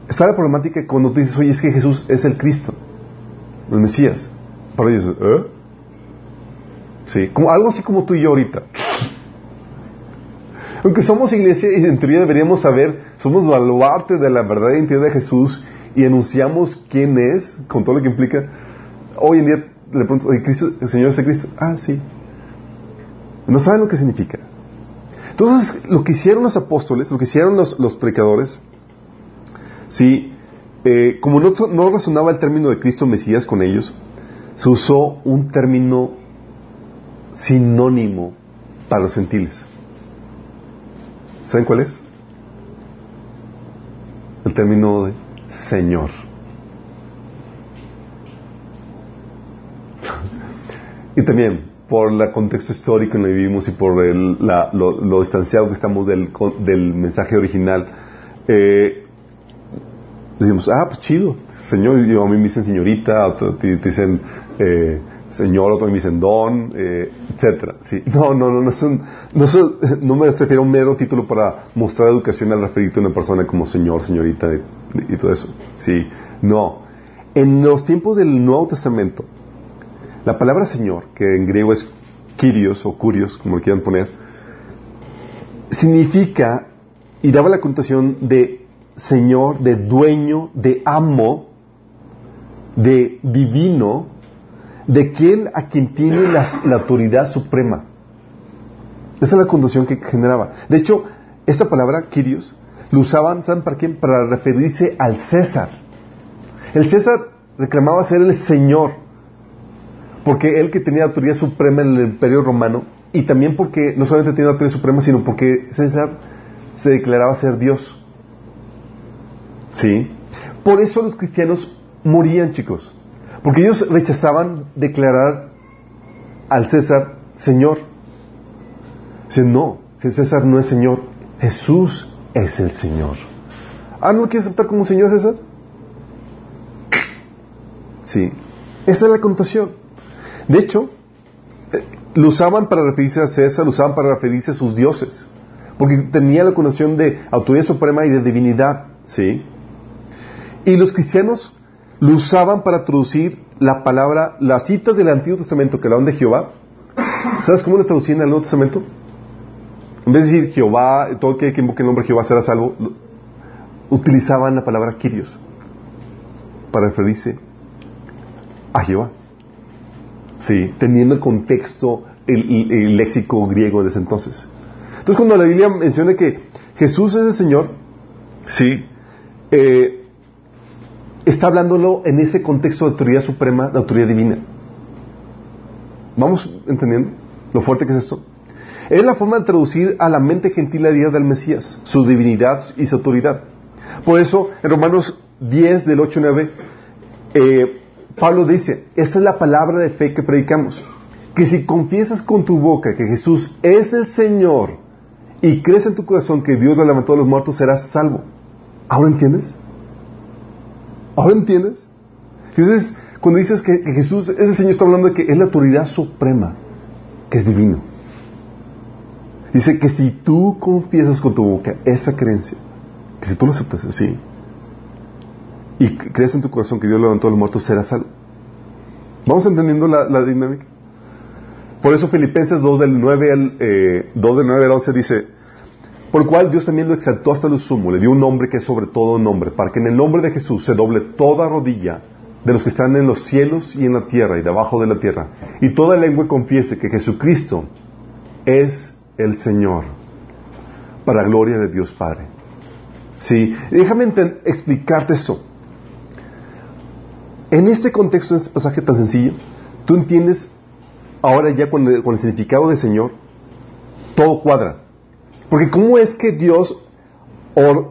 está la problemática cuando tú dices, oye, es que Jesús es el Cristo, el Mesías. Para ellos, ¿eh? Sí, como, algo así como tú y yo ahorita. Aunque somos iglesia y en teoría deberíamos saber, somos baluarte de la verdadera identidad de Jesús y anunciamos quién es, con todo lo que implica. Hoy en día le pregunto, oye, Cristo, ¿el Señor es el Cristo? Ah, sí. No saben lo que significa. Entonces, lo que hicieron los apóstoles, lo que hicieron los, los predicadores, sí, eh, como no, no resonaba el término de Cristo Mesías con ellos, se usó un término sinónimo para los gentiles. ¿Saben cuál es? El término de Señor. y también por el contexto histórico en el que vivimos y por el, la, lo, distanciado que estamos del, del mensaje original, eh, decimos, ah, pues chido, señor, yo, a mí me dicen señorita, te, te dicen eh, señor, otro me dicen don, eh, etcétera. ¿sí? No, no, no, no, son, no, son, no me refiero a un mero título para mostrar educación al referirte a una persona como señor, señorita y, todo eso. Sí, no. En los tiempos del Nuevo Testamento, la palabra Señor, que en griego es Kyrios o Curios, como lo quieran poner, significa y daba la connotación de Señor, de dueño, de amo, de divino, de quien a quien tiene la, autoridad suprema. Esa es la connotación que generaba. De hecho, esta palabra, Kyrios, lo usaban, ¿saben para quién? Para referirse al César. El César reclamaba ser el Señor porque él que tenía autoridad suprema en el imperio romano, y también porque no solamente tenía autoridad suprema, sino porque César se declaraba ser Dios. ¿Sí? Por eso los cristianos morían, chicos. Porque ellos rechazaban declarar al César Señor. Dicen, no, César no es Señor, Jesús es el Señor. Ah, ¿no lo quieres aceptar como Señor César? Sí. Esa es la connotación. De hecho, eh, lo usaban para referirse a César, lo usaban para referirse a sus dioses, porque tenía la connotación de autoridad suprema y de divinidad, ¿sí? Y los cristianos lo usaban para traducir la palabra, las citas del Antiguo Testamento que hablaban de Jehová. ¿Sabes cómo lo traducían el Nuevo Testamento? En vez de decir Jehová, todo aquel que invoque el nombre de Jehová será salvo, utilizaban la palabra Kyrios para referirse a Jehová. ¿sí? teniendo el contexto, el, léxico griego de ese entonces. Entonces, cuando la Biblia menciona que Jesús es el Señor, ¿sí? Eh, está hablándolo en ese contexto de autoridad suprema, de autoridad divina. ¿Vamos entendiendo lo fuerte que es esto? Es la forma de traducir a la mente gentil la idea del Mesías, su divinidad y su autoridad. Por eso, en Romanos 10, del 8 9, eh, Pablo dice, esta es la palabra de fe que predicamos, que si confiesas con tu boca que Jesús es el Señor y crees en tu corazón que Dios lo levantó de los muertos, serás salvo. ¿Ahora entiendes? ¿Ahora entiendes? Entonces, cuando dices que, Jesús es el Señor, está hablando de que es la autoridad suprema, que es divino. Dice que si tú confiesas con tu boca esa creencia, que si tú lo aceptas así, y crees en tu corazón que Dios levantó a los muertos, serás salvo. ¿Vamos entendiendo la, dinámica? Por eso Filipenses 2 del 9 al, eh, 2 del 9 al 11 dice, Por lo cual Dios también lo exaltó hasta lo sumo, le dio un nombre que es sobre todo nombre, para que en el nombre de Jesús se doble toda rodilla de los que están en los cielos y en la tierra y debajo de la tierra, y toda lengua confiese que Jesucristo es el Señor, para gloria de Dios Padre. Sí, déjame explicarte eso. En este contexto, en este pasaje tan sencillo, tú entiendes ahora ya con el, con el significado de Señor, todo cuadra. Porque ¿cómo es que Dios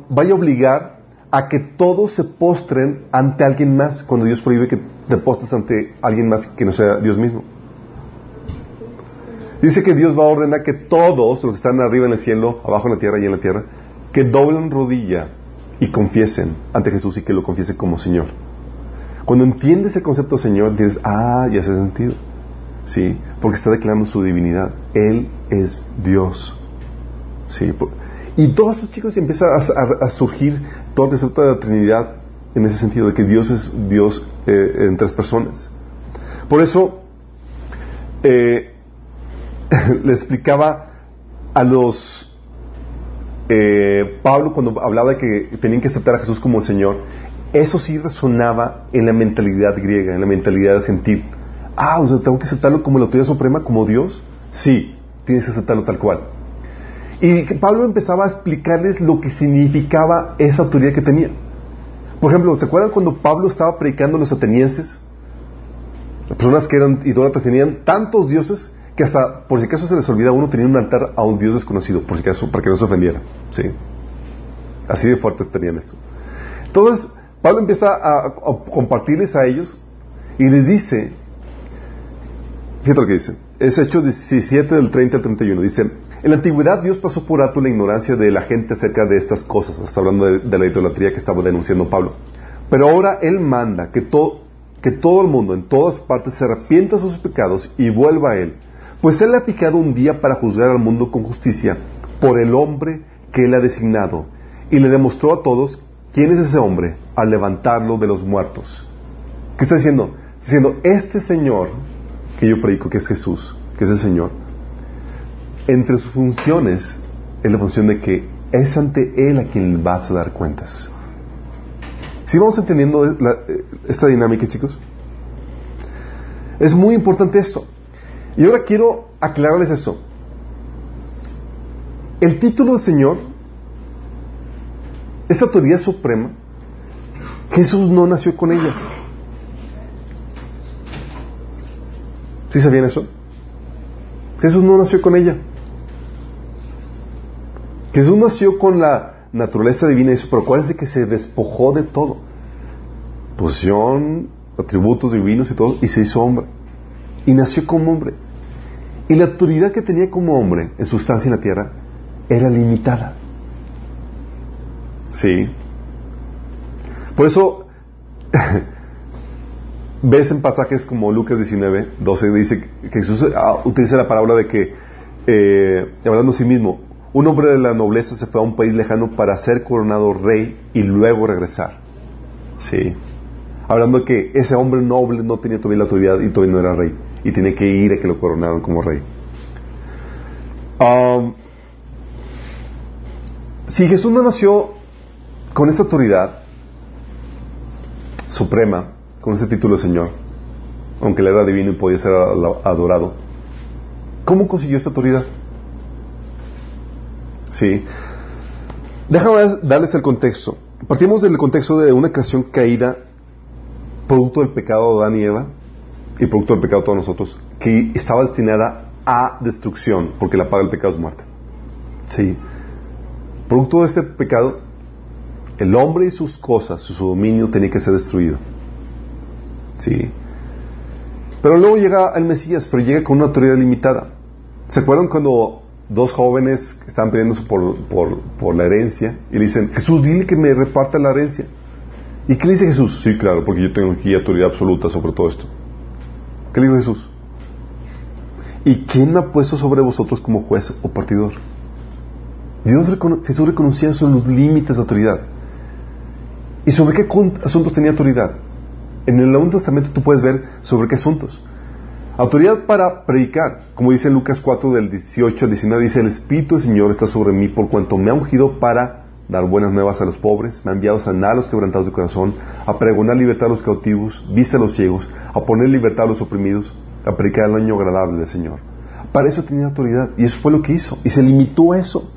vaya a obligar a que todos se postren ante alguien más cuando Dios prohíbe que te postres ante alguien más que no sea Dios mismo? Dice que Dios va a ordenar que todos los que están arriba en el cielo, abajo en la tierra y en la tierra, que doblen rodilla y confiesen ante Jesús y que lo confiesen como Señor. Cuando entiendes el concepto Señor, dices, ah, ya hace sentido. Sí, porque está declarando su divinidad. Él es Dios. Sí, y todos esos chicos empiezan a, surgir todo el concepto de la Trinidad en ese sentido, de que Dios es Dios eh, en tres personas. Por eso, eh, le explicaba a los eh, Pablo cuando hablaba de que tenían que aceptar a Jesús como Señor, eso sí resonaba en la mentalidad griega, en la mentalidad gentil. Ah, o sea, tengo que aceptarlo como la autoridad suprema, como Dios. Sí, tienes que aceptarlo tal cual. Y Pablo empezaba a explicarles lo que significaba esa autoridad que tenía. Por ejemplo, ¿se acuerdan cuando Pablo estaba predicando a los atenienses? Las personas que eran idólatras tenían tantos dioses que hasta, por si acaso se les olvida uno, tenía un altar a un dios desconocido, por si acaso, para que no se ofendiera. ¿sí? Así de fuerte tenían esto. Entonces, Pablo empieza a, compartirles a ellos y les dice, fíjate lo que dice, es hecho 17 del 30 al 31, dice, en la antigüedad Dios pasó por alto la ignorancia de la gente acerca de estas cosas, está hablando de, la idolatría que estaba denunciando Pablo, pero ahora Él manda que, que todo el mundo en todas partes se arrepienta de sus pecados y vuelva a Él, pues Él ha fijado un día para juzgar al mundo con justicia por el hombre que Él ha designado, y le demostró a todos quién es ese hombre al levantarlo de los muertos. ¿Qué está diciendo? Diciendo, este Señor que yo predico, que es Jesús, que es el Señor, entre sus funciones es la función de que es ante Él a quien vas a dar cuentas. Si vamos entendiendo esta dinámica, chicos? Es muy importante esto. Y ahora quiero aclararles esto. El título de Señor, esta autoridad suprema, Jesús no nació con ella. ¿Sí sabían eso? Jesús no nació con ella. Jesús nació con la naturaleza divina y eso, pero acuérdense que se despojó de todo. Posición, atributos divinos y todo, y se hizo hombre. Y nació como hombre. Y la autoridad que tenía como hombre en su estancia en la tierra era limitada. Sí. Por eso ves en pasajes como Lucas 19, 12, dice que Jesús ah, utiliza la palabra de que, eh, hablando a sí mismo, un hombre de la nobleza se fue a un país lejano para ser coronado rey y luego regresar. Sí. Hablando de que ese hombre noble no tenía todavía la autoridad y todavía no era rey y tiene que ir a que lo coronaron como rey. Um, si Jesús no nació con esta autoridad suprema, con ese título de Señor, aunque él era divino y podía ser adorado, ¿cómo consiguió esta autoridad? Sí. Déjame darles el contexto. Partimos del contexto de una creación caída, producto del pecado de Adán y Eva, y producto del pecado de todos nosotros, que estaba destinada a destrucción, porque la paga del pecado es muerte. Sí. Producto de este pecado, el hombre y sus cosas, su dominio tenía que ser destruido. Sí. Pero luego llega el Mesías, pero llega con una autoridad limitada. ¿Se acuerdan cuando dos jóvenes estaban pidiendo por, por, por la herencia y le dicen, Jesús, dile que me reparta la herencia? ¿Y qué le dice Jesús? Sí, claro, porque yo tengo aquí autoridad absoluta sobre todo esto. ¿Qué le dijo Jesús? ¿Y quién ha puesto sobre vosotros como juez o partidor? Dios Jesús reconocía los límites de autoridad. ¿Y sobre qué asuntos tenía autoridad? En el Nuevo Testamento tú puedes ver sobre qué asuntos. Autoridad para predicar, como dice Lucas 4 del 18 al 19, dice, el Espíritu del Señor está sobre mí por cuanto me ha ungido para dar buenas nuevas a los pobres, me ha enviado a sanar a los quebrantados de corazón, a pregonar libertad a los cautivos, vista a los ciegos, a poner libertad a los oprimidos, a predicar el año agradable del Señor. Para eso tenía autoridad y eso fue lo que hizo y se limitó a eso.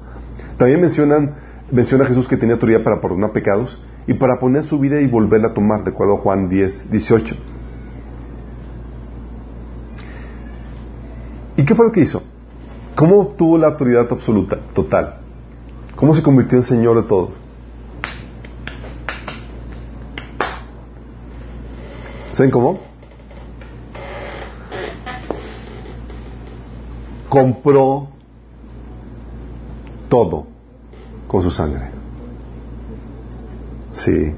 También mencionan, menciona Jesús que tenía autoridad para perdonar pecados y para poner su vida y volverla a tomar, de acuerdo a Juan 10, 18. ¿Y qué fue lo que hizo? ¿Cómo obtuvo la autoridad absoluta, total? ¿Cómo se convirtió en Señor de todo? ¿Saben cómo? Compró todo con su sangre. Sí.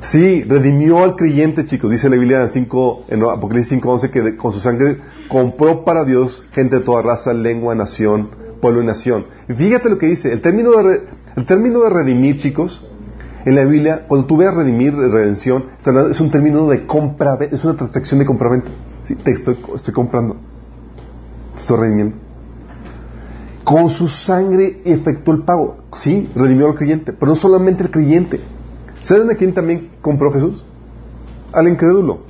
Sí, redimió al creyente, chicos. Dice la Biblia en, 5, en Apocalipsis 5.11 que con su sangre compró para Dios gente de toda raza, lengua, nación, pueblo y nación. Y fíjate lo que dice. El término de, término de redimir, chicos, en la Biblia, cuando tú veas redimir, redención, es un término de compra, es una transacción de compra-venta. Sí, te estoy, estoy comprando. Te estoy redimiendo. Con su sangre efectuó el pago. Sí, redimió al creyente, pero no solamente el creyente. ¿Saben a quién también compró Jesús? Al incrédulo.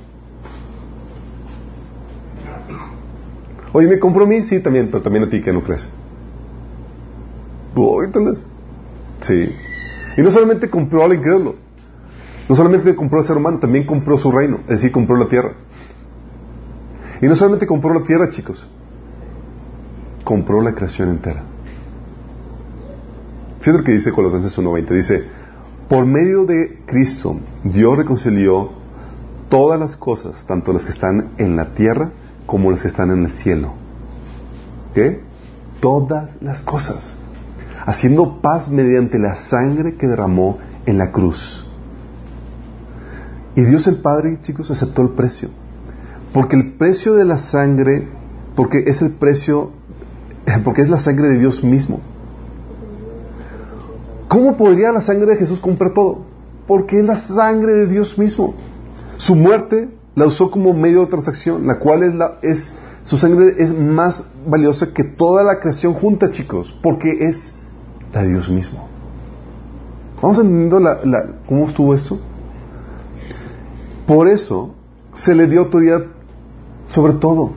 Oye, ¿me compró a mí? Sí, también, pero también a ti que no crees. ¿Entendés? Sí. Y no solamente compró al incrédulo, no solamente compró al ser humano, también compró su reino, es decir, compró la tierra. Y no solamente compró la tierra, chicos, compró la creación entera. Fíjate lo que dice Colosenses 1.20, dice, por medio de Cristo, Dios reconcilió todas las cosas, tanto las que están en la tierra como las que están en el cielo. ¿Qué? Todas las cosas. Haciendo paz mediante la sangre que derramó en la cruz. Y Dios el Padre, chicos, aceptó el precio. Porque el precio de la sangre, porque es el precio, porque es la sangre de Dios mismo. ¿Cómo podría la sangre de Jesús comprar todo? Porque es la sangre de Dios mismo. Su muerte la usó como medio de transacción, la cual es su sangre es más valiosa que toda la creación junta, chicos, porque es la de Dios mismo. ¿Vamos entendiendo cómo estuvo esto? Por eso se le dio autoridad sobre todo.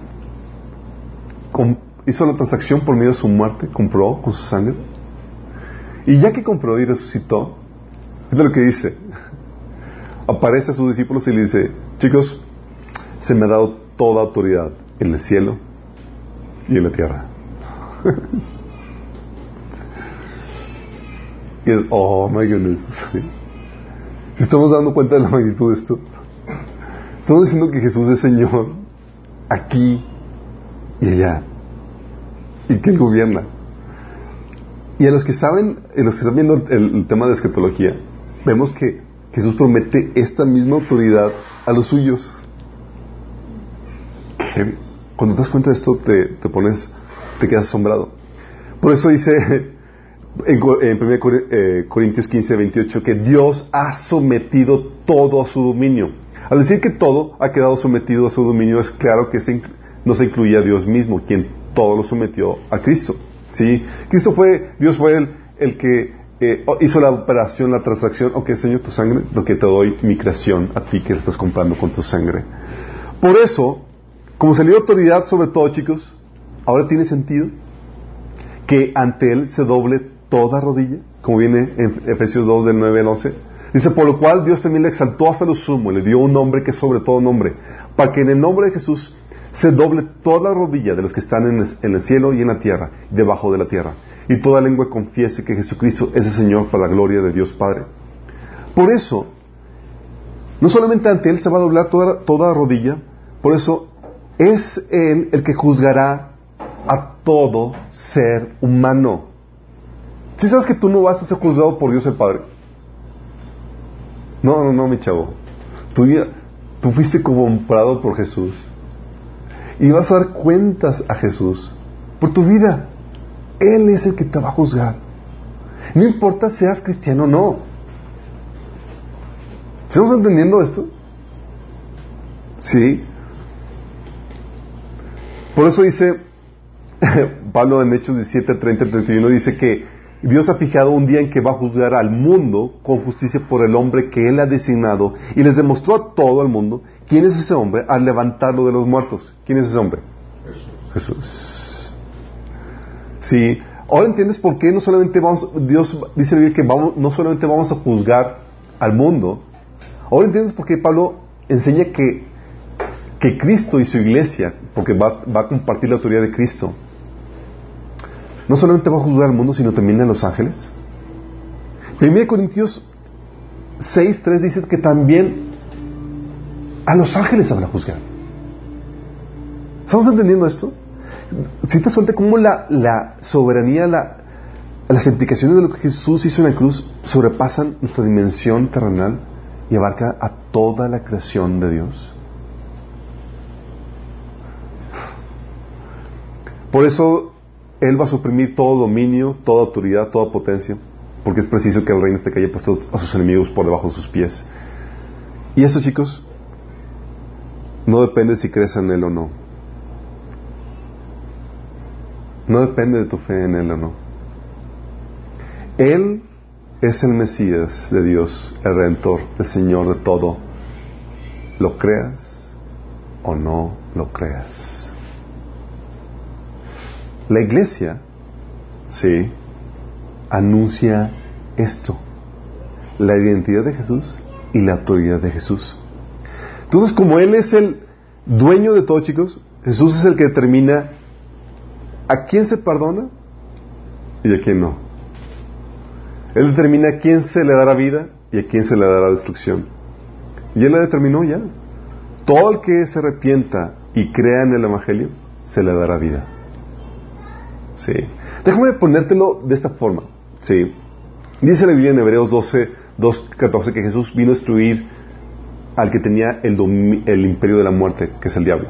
hizo la transacción por medio de su muerte, compró con su sangre y ya que compró y resucitó, es lo que dice. Aparece a sus discípulos y le dice, chicos, se me ha dado toda autoridad en el cielo y en la tierra. y oh my goodness. Si estamos dando cuenta de la magnitud de esto, estamos diciendo que Jesús es Señor aquí y allá y que Él gobierna. Y a los que saben, a los que están viendo el, tema de escatología, vemos que Jesús promete esta misma autoridad a los suyos. Cuando te das cuenta de esto, te, pones, te quedas asombrado. Por eso dice en, 1 eh, Corintios 15, 28 que Dios ha sometido todo a su dominio. Al decir que todo ha quedado sometido a su dominio, es claro que no se incluye a Dios mismo, quien todo lo sometió a Cristo. ¿Sí? Cristo fue, Dios fue el, el que eh, hizo la operación, la transacción, ok, Señor, tu sangre, lo que te doy mi creación a ti que la estás comprando con tu sangre. Por eso, como se le dio autoridad sobre todo, chicos, ahora tiene sentido que ante Él se doble toda rodilla, como viene en Efesios 2 del 9 al 11. Dice, por lo cual Dios también le exaltó hasta lo sumo, le dio un nombre que es sobre todo nombre, para que en el nombre de Jesús se doble toda la rodilla de los que están en el, cielo y en la tierra, debajo de la tierra, y toda lengua confiese que Jesucristo es el Señor para la gloria de Dios Padre. Por eso, no solamente ante Él se va a doblar toda rodilla, por eso es Él el que juzgará a todo ser humano. Si sabes que tú no vas a ser juzgado por Dios el Padre? No, no, no, mi chavo. Tú, tú fuiste comprado por Jesús y vas a dar cuentas a Jesús por tu vida. Él es el que te va a juzgar. No importa seas cristiano o no. ¿Estamos entendiendo esto? Sí. Por eso dice Pablo en Hechos 17, 30 31 dice que Dios ha fijado un día en que va a juzgar al mundo con justicia por el hombre que Él ha designado y les demostró a todo el mundo quién es ese hombre al levantarlo de los muertos. ¿Quién es ese hombre? Jesús. Jesús. Sí. Ahora entiendes por qué no solamente vamos, Dios dice que vamos, no solamente vamos a juzgar al mundo. Ahora entiendes por qué Pablo enseña que, que Cristo y su iglesia, porque va, a compartir la autoridad de Cristo, no solamente va a juzgar al mundo, sino también a los ángeles. 1 Corintios 6, 3 dice que también a los ángeles habrá juzgar. ¿Estamos entendiendo esto? Si te suelta cómo la, soberanía, la, las implicaciones de lo que Jesús hizo en la cruz sobrepasan nuestra dimensión terrenal y abarca a toda la creación de Dios. Por eso Él va a suprimir todo dominio, toda autoridad, toda potencia, porque es preciso que el reino esté que haya puesto a sus enemigos por debajo de sus pies. Y eso, chicos, no depende si crees en Él o no. No depende de tu fe en Él o no. Él es el Mesías de Dios, el Redentor, el Señor de todo. ¿Lo creas o no lo creas? La iglesia, sí, anuncia esto, la identidad de Jesús y la autoridad de Jesús. Entonces, como Él es el dueño de todo, chicos, Jesús es el que determina a quién se perdona y a quién no. Él determina a quién se le dará vida y a quién se le dará destrucción. Y Él la determinó ya. Todo el que se arrepienta y crea en el Evangelio, se le dará vida. Sí. Déjame ponértelo de esta forma. Sí. Dice la Biblia en Hebreos 12, 2, 14 que Jesús vino a destruir al que tenía el, el imperio de la muerte, que es el diablo.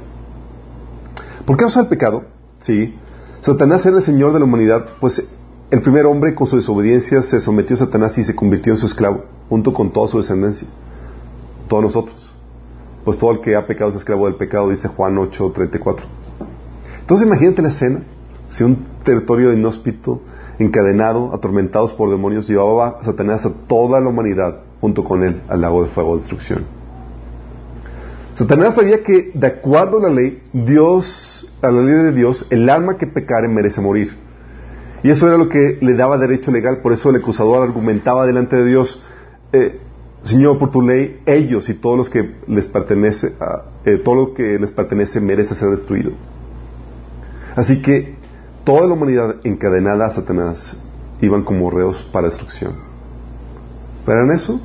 ¿Por causa el pecado? Sí. Satanás era el Señor de la humanidad, pues el primer hombre con su desobediencia se sometió a Satanás y se convirtió en su esclavo, junto con toda su descendencia, todos nosotros. Pues todo el que ha pecado es esclavo del pecado, dice Juan 8:34. Entonces imagínate la escena, si un territorio inhóspito, encadenado, atormentados por demonios, llevaba a Satanás a toda la humanidad junto con él al lago de fuego de destrucción. Satanás sabía que, de acuerdo a la ley, Dios, a la ley de Dios, el alma que pecare merece morir. Y eso era lo que le daba derecho legal, por eso el acusador argumentaba delante de Dios, eh, Señor, por tu ley, ellos y todos los que les pertenece, eh, todo lo que les pertenece merece ser destruido. Así que toda la humanidad encadenada a Satanás iban como reos para destrucción. Pero en eso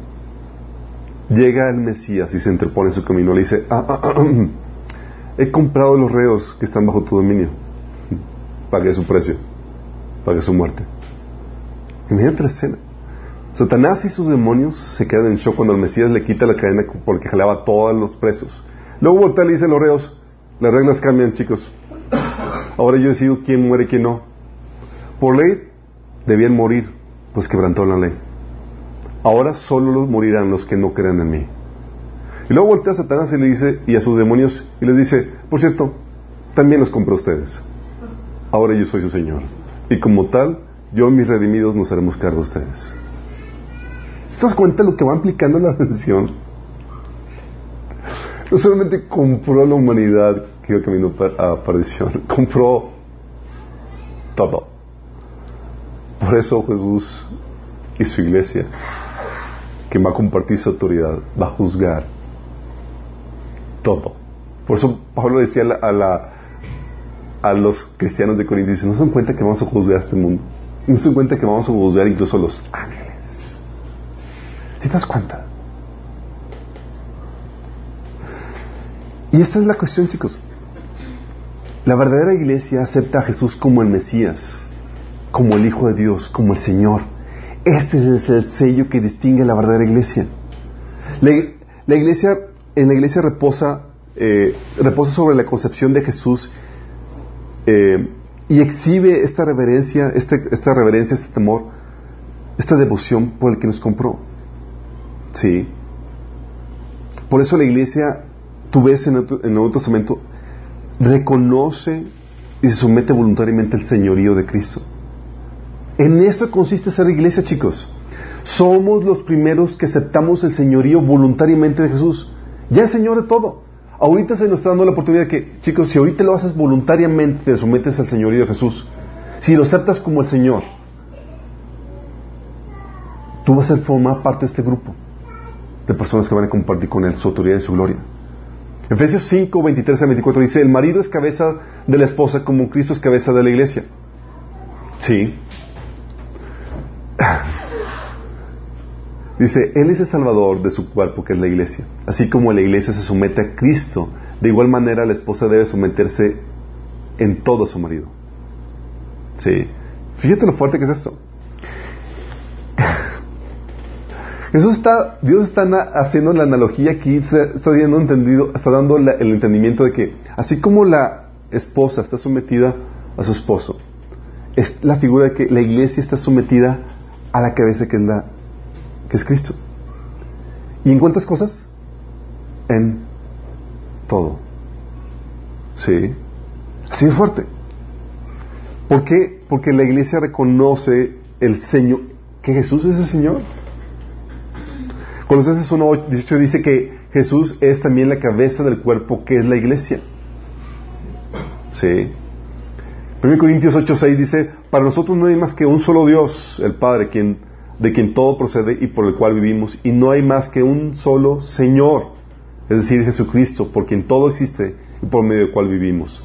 llega el Mesías y se interpone en su camino. Le dice, ah, ah, ah, he comprado los reos que están bajo tu dominio. Pagué su precio pague su muerte. Imagínate la escena. Satanás y sus demonios se quedan en shock cuando el Mesías le quita la cadena porque jalaba todos los presos. Luego voltea y le dice a los reos, las reglas cambian chicos. Ahora yo decido quién muere y quién no. Por ley debían morir, pues quebrantó la ley. Ahora solo morirán los que no crean en mí. Y luego voltea a Satanás y le dice, y a sus demonios, y les dice, por cierto, también los compré a ustedes. Ahora yo soy su Señor. Y como tal, yo y mis redimidos nos haremos cargo de ustedes. ¿Te das cuenta de lo que va implicando la redención? No solamente compró la humanidad que iba camino a perdición, compró todo. Por eso Jesús y su iglesia, que va a compartir su autoridad, va a juzgar todo. Por eso Pablo decía a la a los cristianos de Corinto dice, ¿no se dan cuenta que vamos a juzgar a este mundo? ¿No se dan cuenta que vamos a juzgar incluso a los ángeles? ¿Te das cuenta? Y esta es la cuestión, chicos. La verdadera iglesia acepta a Jesús como el Mesías, como el Hijo de Dios, como el Señor. Este es el sello que distingue a la verdadera iglesia. La, iglesia, en la iglesia reposa, eh, reposa sobre la concepción de Jesús eh, y exhibe esta reverencia, este, esta reverencia, este temor, esta devoción por el que nos compró. Sí. Por eso la iglesia, tú ves en el, Nuevo Testamento, reconoce y se somete voluntariamente al señorío de Cristo. En eso consiste ser iglesia, chicos. Somos los primeros que aceptamos el señorío voluntariamente de Jesús. Ya es Señor de todo. Ahorita se nos está dando la oportunidad de que, chicos, si ahorita lo haces voluntariamente, te sometes al señorío de Jesús, si lo aceptas como el Señor, tú vas a formar parte de este grupo de personas que van a compartir con Él su autoridad y su gloria. Efesios 5, 23 a 24 dice, el marido es cabeza de la esposa como Cristo es cabeza de la iglesia. Sí. Dice, Él es el salvador de su cuerpo, que es la iglesia. Así como la iglesia se somete a Cristo, de igual manera la esposa debe someterse en todo a su marido. Sí. Fíjate lo fuerte que es esto. Eso está, Dios está haciendo la analogía aquí, está, dando, entendido, está dando el entendimiento de que así como la esposa está sometida a su esposo, es la figura de que la iglesia está sometida a la cabeza que es que es Cristo. ¿Y en cuántas cosas? En todo. Sí. Así de fuerte. ¿Por qué? Porque la iglesia reconoce el Señor, que Jesús es el Señor. Colosenses 1.18 dice que Jesús es también la cabeza del cuerpo que es la iglesia. Sí. 1 Corintios 8.6 dice, para nosotros no hay más que un solo Dios, el Padre, quien, de quien todo procede y por el cual vivimos, y no hay más que un solo Señor, es decir, Jesucristo, por quien todo existe y por medio del cual vivimos.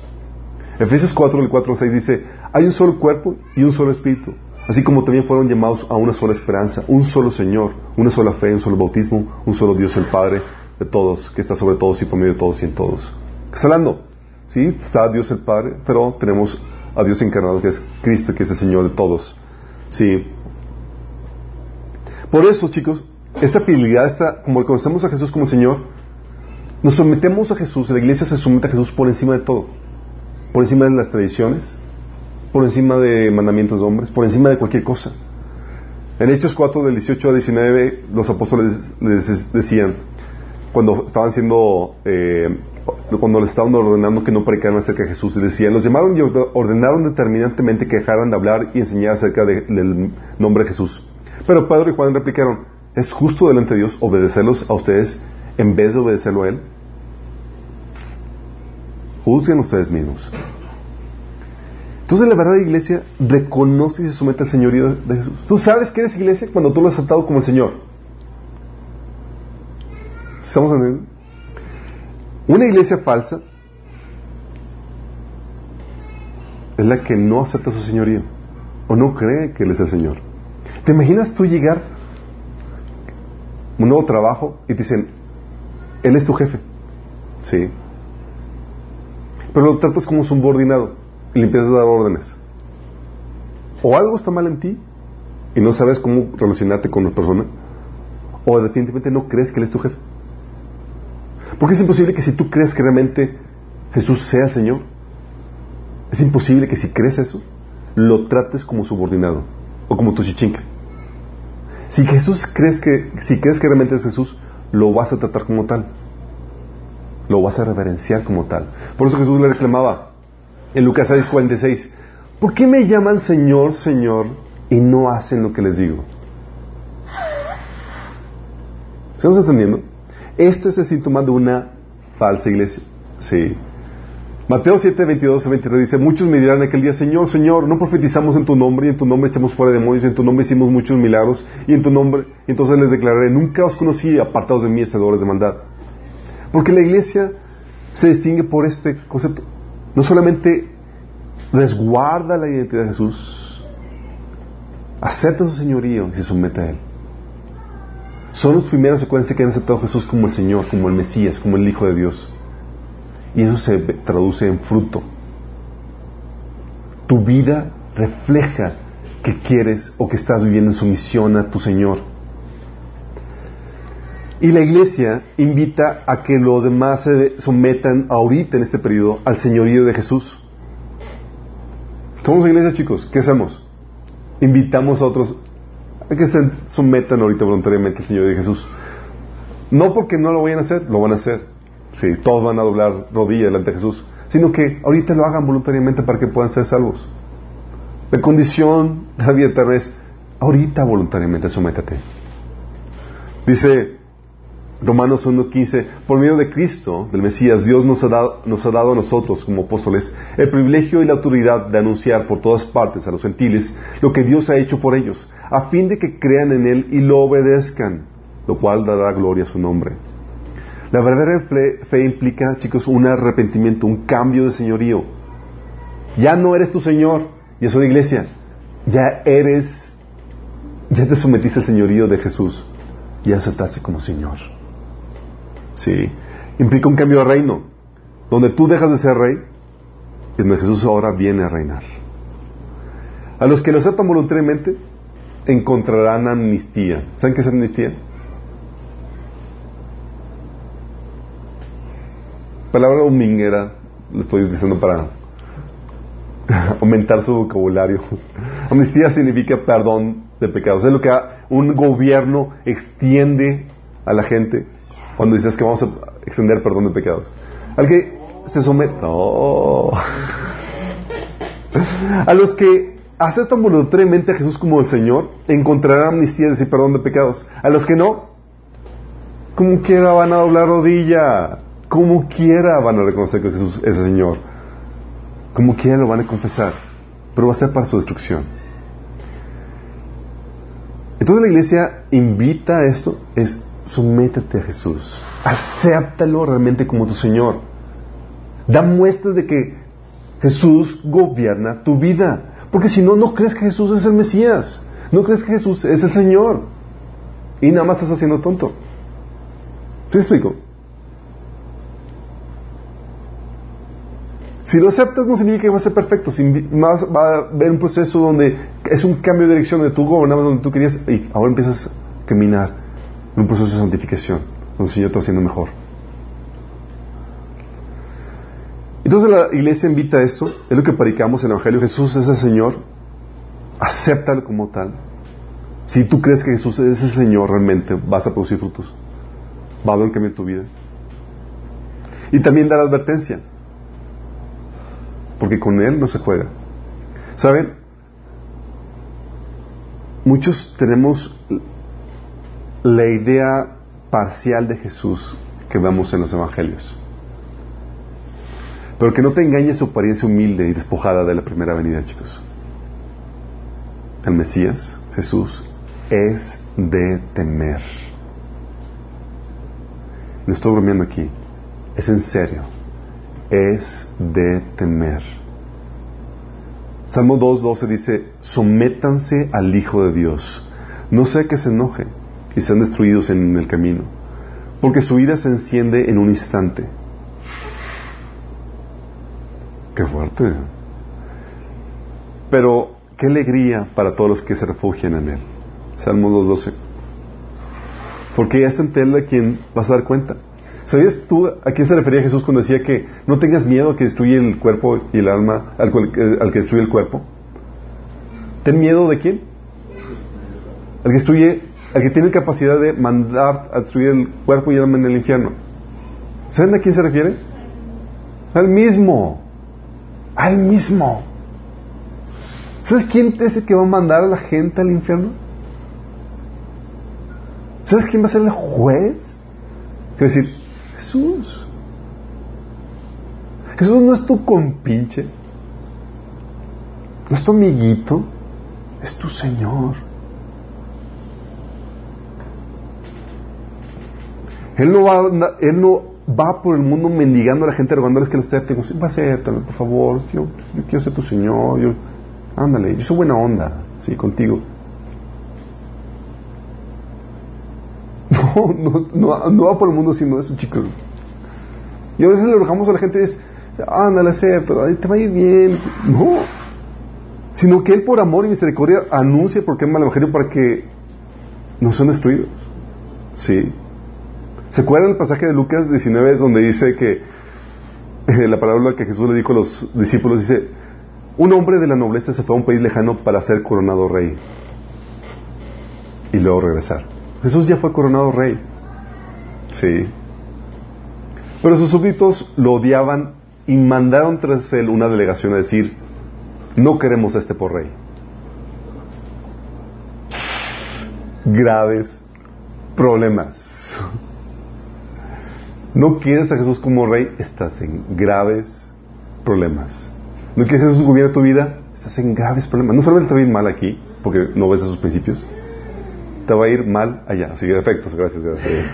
Efesios 4, el 4 6 dice, hay un solo cuerpo y un solo espíritu, así como también fueron llamados a una sola esperanza, un solo Señor, una sola fe, un solo bautismo, un solo Dios el Padre de todos, que está sobre todos y por medio de todos y en todos. ¿Qué está hablando? Sí, está Dios el Padre, pero tenemos a Dios encarnado que es Cristo, que es el Señor de todos. Sí. Por eso, chicos, esta fidelidad está, como conocemos a Jesús como Señor, nos sometemos a Jesús, la iglesia se somete a Jesús por encima de todo por encima de las tradiciones, por encima de mandamientos de hombres, por encima de cualquier cosa. En Hechos 4, del 18 a 19, los apóstoles les decían, cuando estaban siendo, eh, cuando les estaban ordenando que no predicaran acerca de Jesús, les decían, los llamaron y ordenaron determinantemente que dejaran de hablar y enseñar acerca del nombre de Jesús. Pero Pedro y Juan replicaron, ¿es justo delante de Dios obedecerlos a ustedes en vez de obedecerlo a Él? Juzguen ustedes mismos. Entonces la verdad iglesia reconoce y se somete al señorío de Jesús. Tú sabes que eres iglesia cuando tú lo has aceptado como el Señor. ¿Estamos entendiendo? Una iglesia falsa es la que no acepta su señorío o no cree que Él es el Señor. ¿Te imaginas tú llegar a un nuevo trabajo y te dicen, Él es tu jefe? Sí pero lo tratas como subordinado y le empiezas a dar órdenes. O algo está mal en ti y no sabes cómo relacionarte con la persona, o definitivamente no crees que Él es tu jefe. Porque es imposible que si tú crees que realmente Jesús sea el Señor, es imposible que si crees eso, lo trates como subordinado o como tu chichinque. Si Jesús crees que, si crees que realmente es Jesús, lo vas a tratar como tal lo vas a reverenciar como tal. Por eso Jesús le reclamaba en Lucas 6:46, ¿por qué me llaman Señor, Señor y no hacen lo que les digo? ¿Estamos entendiendo? Este es el síntoma de una falsa iglesia. Sí. Mateo 7, 22 23 dice, muchos me dirán aquel día, Señor, Señor, no profetizamos en tu nombre, y en tu nombre echamos fuera demonios, y en tu nombre hicimos muchos milagros, y en tu nombre, entonces les declararé, nunca os conocí, apartados de mí, hacedores de maldad. Porque la iglesia se distingue por este concepto. No solamente resguarda la identidad de Jesús, acepta su señorío y se somete a Él. Son los primeros, acuérdense, que han aceptado a Jesús como el Señor, como el Mesías, como el Hijo de Dios. Y eso se traduce en fruto. Tu vida refleja que quieres o que estás viviendo en sumisión a tu Señor. Y la iglesia invita a que los demás se sometan ahorita en este periodo al señorío de Jesús. Somos iglesia, chicos. ¿Qué hacemos? Invitamos a otros a que se sometan ahorita voluntariamente al señorío de Jesús. No porque no lo vayan a hacer, lo van a hacer. Sí, todos van a doblar rodilla delante de Jesús. sino que ahorita lo hagan voluntariamente para que puedan ser salvos. La condición de la vida es ahorita voluntariamente sométete. Dice Romanos 1.15, por medio de Cristo, del Mesías, Dios nos ha, dado, nos ha dado a nosotros como apóstoles el privilegio y la autoridad de anunciar por todas partes a los gentiles lo que Dios ha hecho por ellos, a fin de que crean en Él y lo obedezcan, lo cual dará gloria a su nombre. La verdadera fe, fe implica, chicos, un arrepentimiento, un cambio de señorío. Ya no eres tu Señor, y es una iglesia, ya eres, ya te sometiste al señorío de Jesús, ya aceptaste como Señor. Sí. Implica un cambio de reino, donde tú dejas de ser rey y donde Jesús ahora viene a reinar. A los que lo aceptan voluntariamente encontrarán amnistía. ¿Saben qué es amnistía? Palabra dominguera, lo estoy diciendo para aumentar su vocabulario. Amnistía significa perdón de pecados. Es lo que un gobierno extiende a la gente cuando dices que vamos a extender perdón de pecados. Al que se somete. A los que aceptan voluntariamente a Jesús como el Señor, encontrarán amnistía, y perdón de pecados. A los que no, como quiera van a doblar rodilla. Como quiera van a reconocer que Jesús es el Señor. Como quiera lo van a confesar. Pero va a ser para su destrucción. Entonces la iglesia invita a esto, es sométete a Jesús. Acéptalo realmente como tu Señor. Da muestras de que Jesús gobierna tu vida. Porque si no, no crees que Jesús es el Mesías. No crees que Jesús es el Señor. Y nada más estás haciendo tonto. ¿Te explico? Si lo aceptas no significa que va a ser perfecto, va a haber un proceso donde es un cambio de dirección, donde tú gobernabas donde tú querías y ahora empiezas a caminar un proceso de santificación, donde el Señor está haciendo mejor. Entonces la iglesia invita a esto, es lo que predicamos en el Evangelio, Jesús es el Señor, acéptalo como tal. Si tú crees que Jesús es el Señor realmente, vas a producir frutos. Va a haber un cambio en tu vida. Y también da la advertencia, porque con Él no se juega. ¿Saben? Muchos tenemos la idea parcial de Jesús que vemos en los evangelios. Pero que no te engañe su apariencia humilde y despojada de la primera venida, chicos. El Mesías, Jesús, es de temer. No estoy bromeando aquí. Es en serio. Es de temer. Salmo 2.12 dice, sométanse al Hijo de Dios. No sea que se enoje y sean destruidos en el camino, porque su ira se enciende en un instante. Qué fuerte. Pero qué alegría para todos los que se refugian en Él. Salmo 2.12. Porque es ante Él a quien vas a dar cuenta. ¿Sabías tú a quién se refería Jesús cuando decía que no tengas miedo a que destruye el cuerpo y el alma, al, al que destruye el cuerpo? ¿Ten miedo de quién? Al que destruye el que tiene capacidad de mandar a destruir el cuerpo y el alma en el infierno. ¿Saben a quién se refiere? Al mismo. Al mismo. ¿Sabes quién es el que va a mandar a la gente al infierno? ¿Sabes quién va a ser el juez? Es decir, Jesús. Jesús no es tu compinche. No es tu amiguito. Es tu Señor. Él no va, él no va por el mundo mendigando a la gente, rogándoles que lo acepten. Va, acéptame, por favor. Yo, quiero ser tu Señor. Yo, ándale, yo soy buena onda, sí, contigo. No, no, no, va por el mundo haciendo eso, chicos. Y a veces le rogamos a la gente es, ándale, acepta, te va a ir bien. No. Sino que Él por amor y misericordia anuncia porque es mal evangelio para que no sean destruidos. Sí. ¿Se acuerdan el pasaje de Lucas 19 donde dice que eh, la palabra que Jesús le dijo a los discípulos dice, un hombre de la nobleza se fue a un país lejano para ser coronado rey y luego regresar. Jesús ya fue coronado rey. Sí. Pero sus súbditos lo odiaban y mandaron tras él una delegación a decir, no queremos a este por rey. Graves problemas. No quieres a Jesús como rey, estás en graves problemas. No quieres que Jesús gobierne tu vida, estás en graves problemas. No solamente te va a ir mal aquí, porque no ves esos principios, te va a ir mal allá. Así que efectos, gracias, gracias.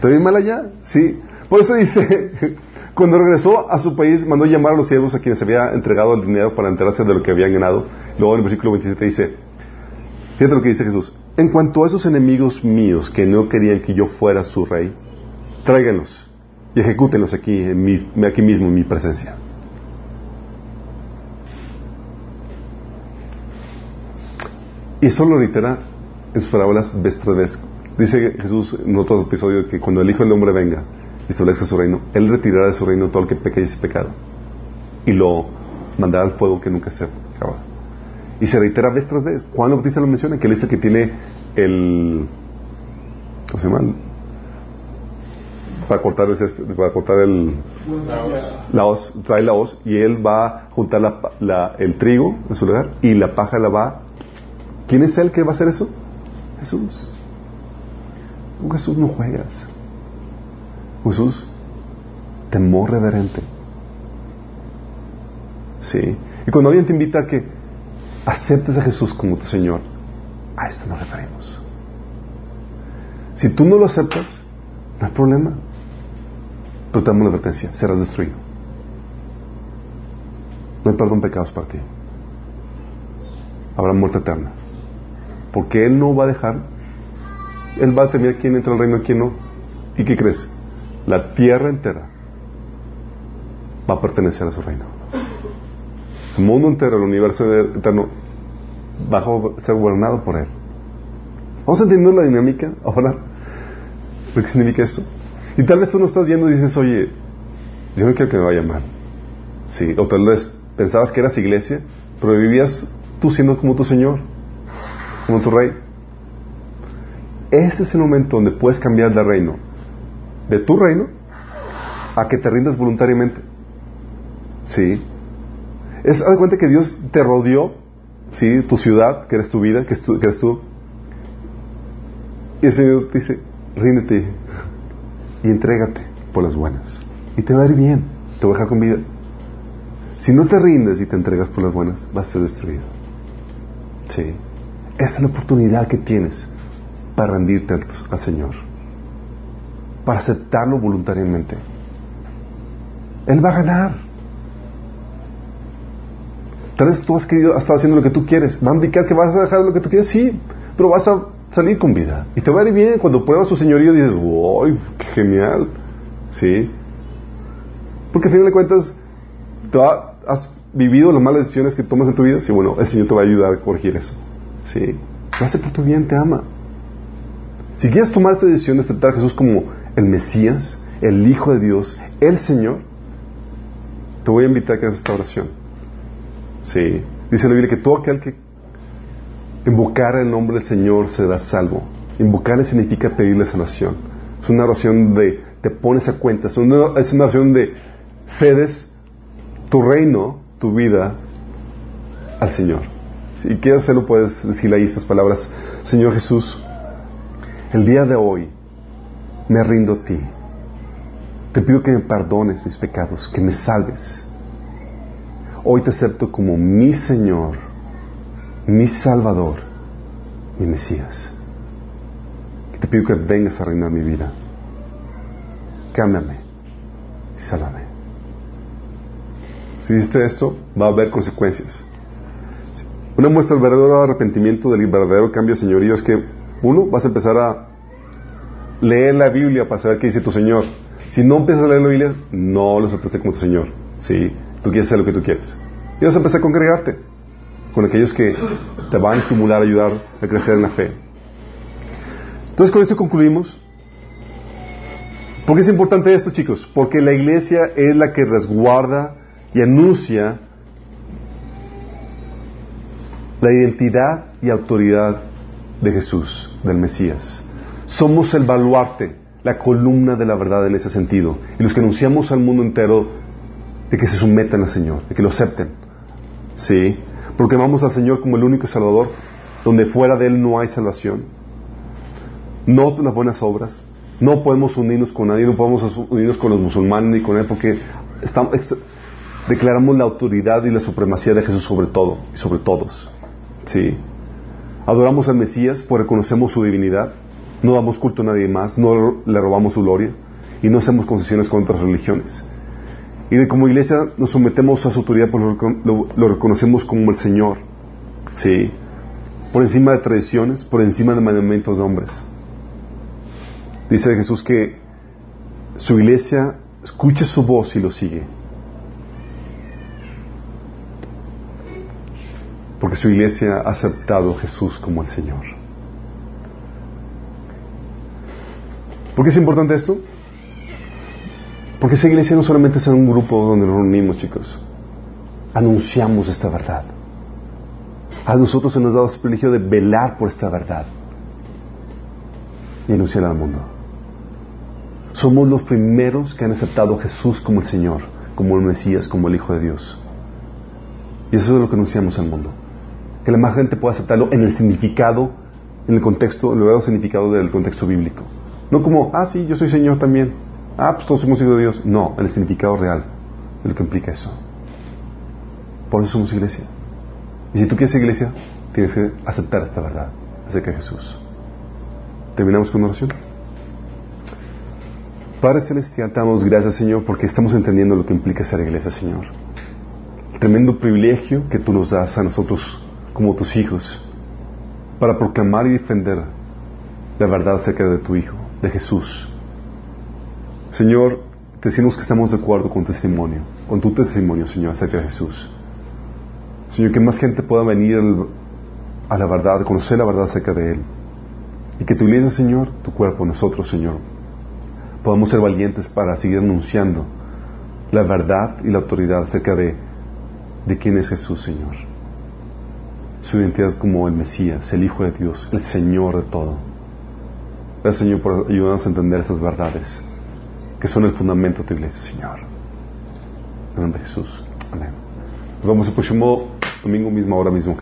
¿Te va a ir mal allá? Sí. Por eso dice, cuando regresó a su país, mandó llamar a los siervos a quienes había entregado el dinero para enterarse de lo que habían ganado. Luego en el versículo 27 dice, fíjate lo que dice Jesús, en cuanto a esos enemigos míos que no querían que yo fuera su rey, tráiganlos y ejecútenlos aquí, en mi, aquí mismo, en mi presencia. Y eso lo reitera en sus parábolas vez tras vez. Dice Jesús en otro episodio que cuando el Hijo del Hombre venga y establezca su reino, Él retirará de su reino todo el que peca y ese pecado. Y lo mandará al fuego que nunca se acaba. Y se reitera vez tras vez. Juan Bautista lo menciona, que él dice que tiene el... ¿Cómo se llama? Para cortar el, la hoz, trae la hoz y él va a juntar la, el trigo en su lugar y la paja la va. ¿Quién es él que va a hacer eso? Jesús. Con Jesús no juegas. Jesús, temor reverente. Sí. Y cuando alguien te invita a que aceptes a Jesús como tu Señor, a esto nos referimos. Si tú no lo aceptas, no hay problema. Damos la advertencia, serás destruido. No hay perdón pecados para ti. Habrá muerte eterna. Porque Él no va a dejar, Él va a determinar quién entra al reino y quién no. ¿Y qué crees? La tierra entera va a pertenecer a su reino. El mundo entero, el universo eterno, va a ser gobernado por Él. ¿Vamos a entender la dinámica ahora? ¿Qué significa esto? Y tal vez tú no estás viendo y dices, oye, yo no quiero que me vaya mal. Sí, o tal vez pensabas que eras iglesia, pero vivías tú siendo como tu Señor, como tu Rey. Ese es el momento donde puedes cambiar de reino, de tu reino, a que te rindas voluntariamente. Sí. Es, haz de cuenta que Dios te rodeó, sí, tu ciudad, que eres tu vida, que, que eres tú. Y el Señor te dice, ríndete, y entrégate por las buenas. Y te va a ir bien, te voy a dejar con vida. Si no te rindes y te entregas por las buenas, vas a ser destruido. Sí. Esa es la oportunidad que tienes para rendirte al, Señor. Para aceptarlo voluntariamente. Él va a ganar. Tal vez tú has querido, has estado haciendo lo que tú quieres. ¿Va a indicar que vas a dejar lo que tú quieres? Sí, pero vas a salir con vida. Y te va a ir bien. Cuando pruebas su señorío dices, ¡Wow! ¡Qué genial! ¿Sí? Porque al final de cuentas, has vivido las malas decisiones que tomas en tu vida. Sí, bueno, el Señor te va a ayudar a corregir eso. ¿Sí? Lo hace por tu bien, te ama. Si quieres tomar esta decisión de aceptar a Jesús como el Mesías, el Hijo de Dios, el Señor, te voy a invitar a que hagas esta oración. Sí. Dice la Biblia que todo aquel que Invocar el nombre del Señor será salvo. Invocarle significa pedirle salvación. Es una oración de te pones a cuenta. Es una, oración de cedes tu reino, tu vida al Señor. Si quieres hacerlo, puedes decirle ahí estas palabras. Señor Jesús, el día de hoy me rindo a ti. Te pido que me perdones mis pecados, que me salves. Hoy te acepto como mi Señor mi Salvador, mi Mesías. Que te pido que vengas a reinar mi vida. Cámbiame y sálvame. Si hiciste esto, va a haber consecuencias. Una muestra del verdadero arrepentimiento, del verdadero cambio, señorío, es que uno, vas a empezar a leer la Biblia para saber qué dice tu Señor. Si no empiezas a leer la Biblia, no lo aceptaste como tu Señor. Sí, tú quieres hacer lo que tú quieres. Y vas a empezar a congregarte con aquellos que te van a estimular, ayudar a crecer en la fe. Entonces con esto concluimos. ¿Por qué es importante esto, chicos? Porque la iglesia es la que resguarda y anuncia la identidad y autoridad de Jesús, del Mesías. Somos el baluarte, la columna de la verdad en ese sentido. Y los que anunciamos al mundo entero de que se sometan al Señor, de que lo acepten. Sí, porque vamos al Señor como el único Salvador, donde fuera de Él no hay salvación. No las buenas obras. No podemos unirnos con nadie, no podemos unirnos con los musulmanes ni con Él, porque estamos, declaramos la autoridad y la supremacía de Jesús sobre todo y sobre todos. Sí. Adoramos al Mesías, pues reconocemos su divinidad. No damos culto a nadie más, no le robamos su gloria y no hacemos concesiones con otras religiones. Y como iglesia nos sometemos a su autoridad, pues lo, lo, reconocemos como el Señor. Sí. Por encima de tradiciones, por encima de mandamientos de hombres. Dice Jesús que su iglesia escuche su voz y lo sigue. Porque su iglesia ha aceptado a Jesús como el Señor. ¿Por qué es importante esto? Porque esa iglesia no solamente es un grupo donde nos reunimos, chicos. Anunciamos esta verdad. A nosotros se nos ha dado el privilegio de velar por esta verdad y anunciarla al mundo. Somos los primeros que han aceptado a Jesús como el Señor, como el Mesías, como el Hijo de Dios. Y eso es lo que anunciamos al mundo. Que la más gente pueda aceptarlo en el significado, en el contexto, en el verdadero significado del contexto bíblico. No como, ah, sí, yo soy Señor también. Ah, pues todos somos hijos de Dios. No, el significado real de lo que implica eso. Por eso somos iglesia. Y si tú quieres ser iglesia, tienes que aceptar esta verdad acerca de Jesús. Terminamos con una oración. Padre Celestial, te damos gracias, Señor, porque estamos entendiendo lo que implica ser iglesia, Señor. El tremendo privilegio que tú nos das a nosotros como tus hijos para proclamar y defender la verdad acerca de tu Hijo, de Jesús Señor, decimos que estamos de acuerdo con tu testimonio, con tu testimonio, Señor, acerca de Jesús. Señor, que más gente pueda venir a la verdad, conocer la verdad acerca de Él. Y que tu iglesia, Señor, tu cuerpo, nosotros, Señor, podamos ser valientes para seguir anunciando la verdad y la autoridad acerca de, de quién es Jesús, Señor. Su identidad como el Mesías, el Hijo de Dios, el Señor de todo. Gracias, Señor, por ayudarnos a entender estas verdades que son el fundamento de tu iglesia, Señor. En nombre de Jesús. Amén. Nos vemos el próximo domingo mismo, ahora mismo.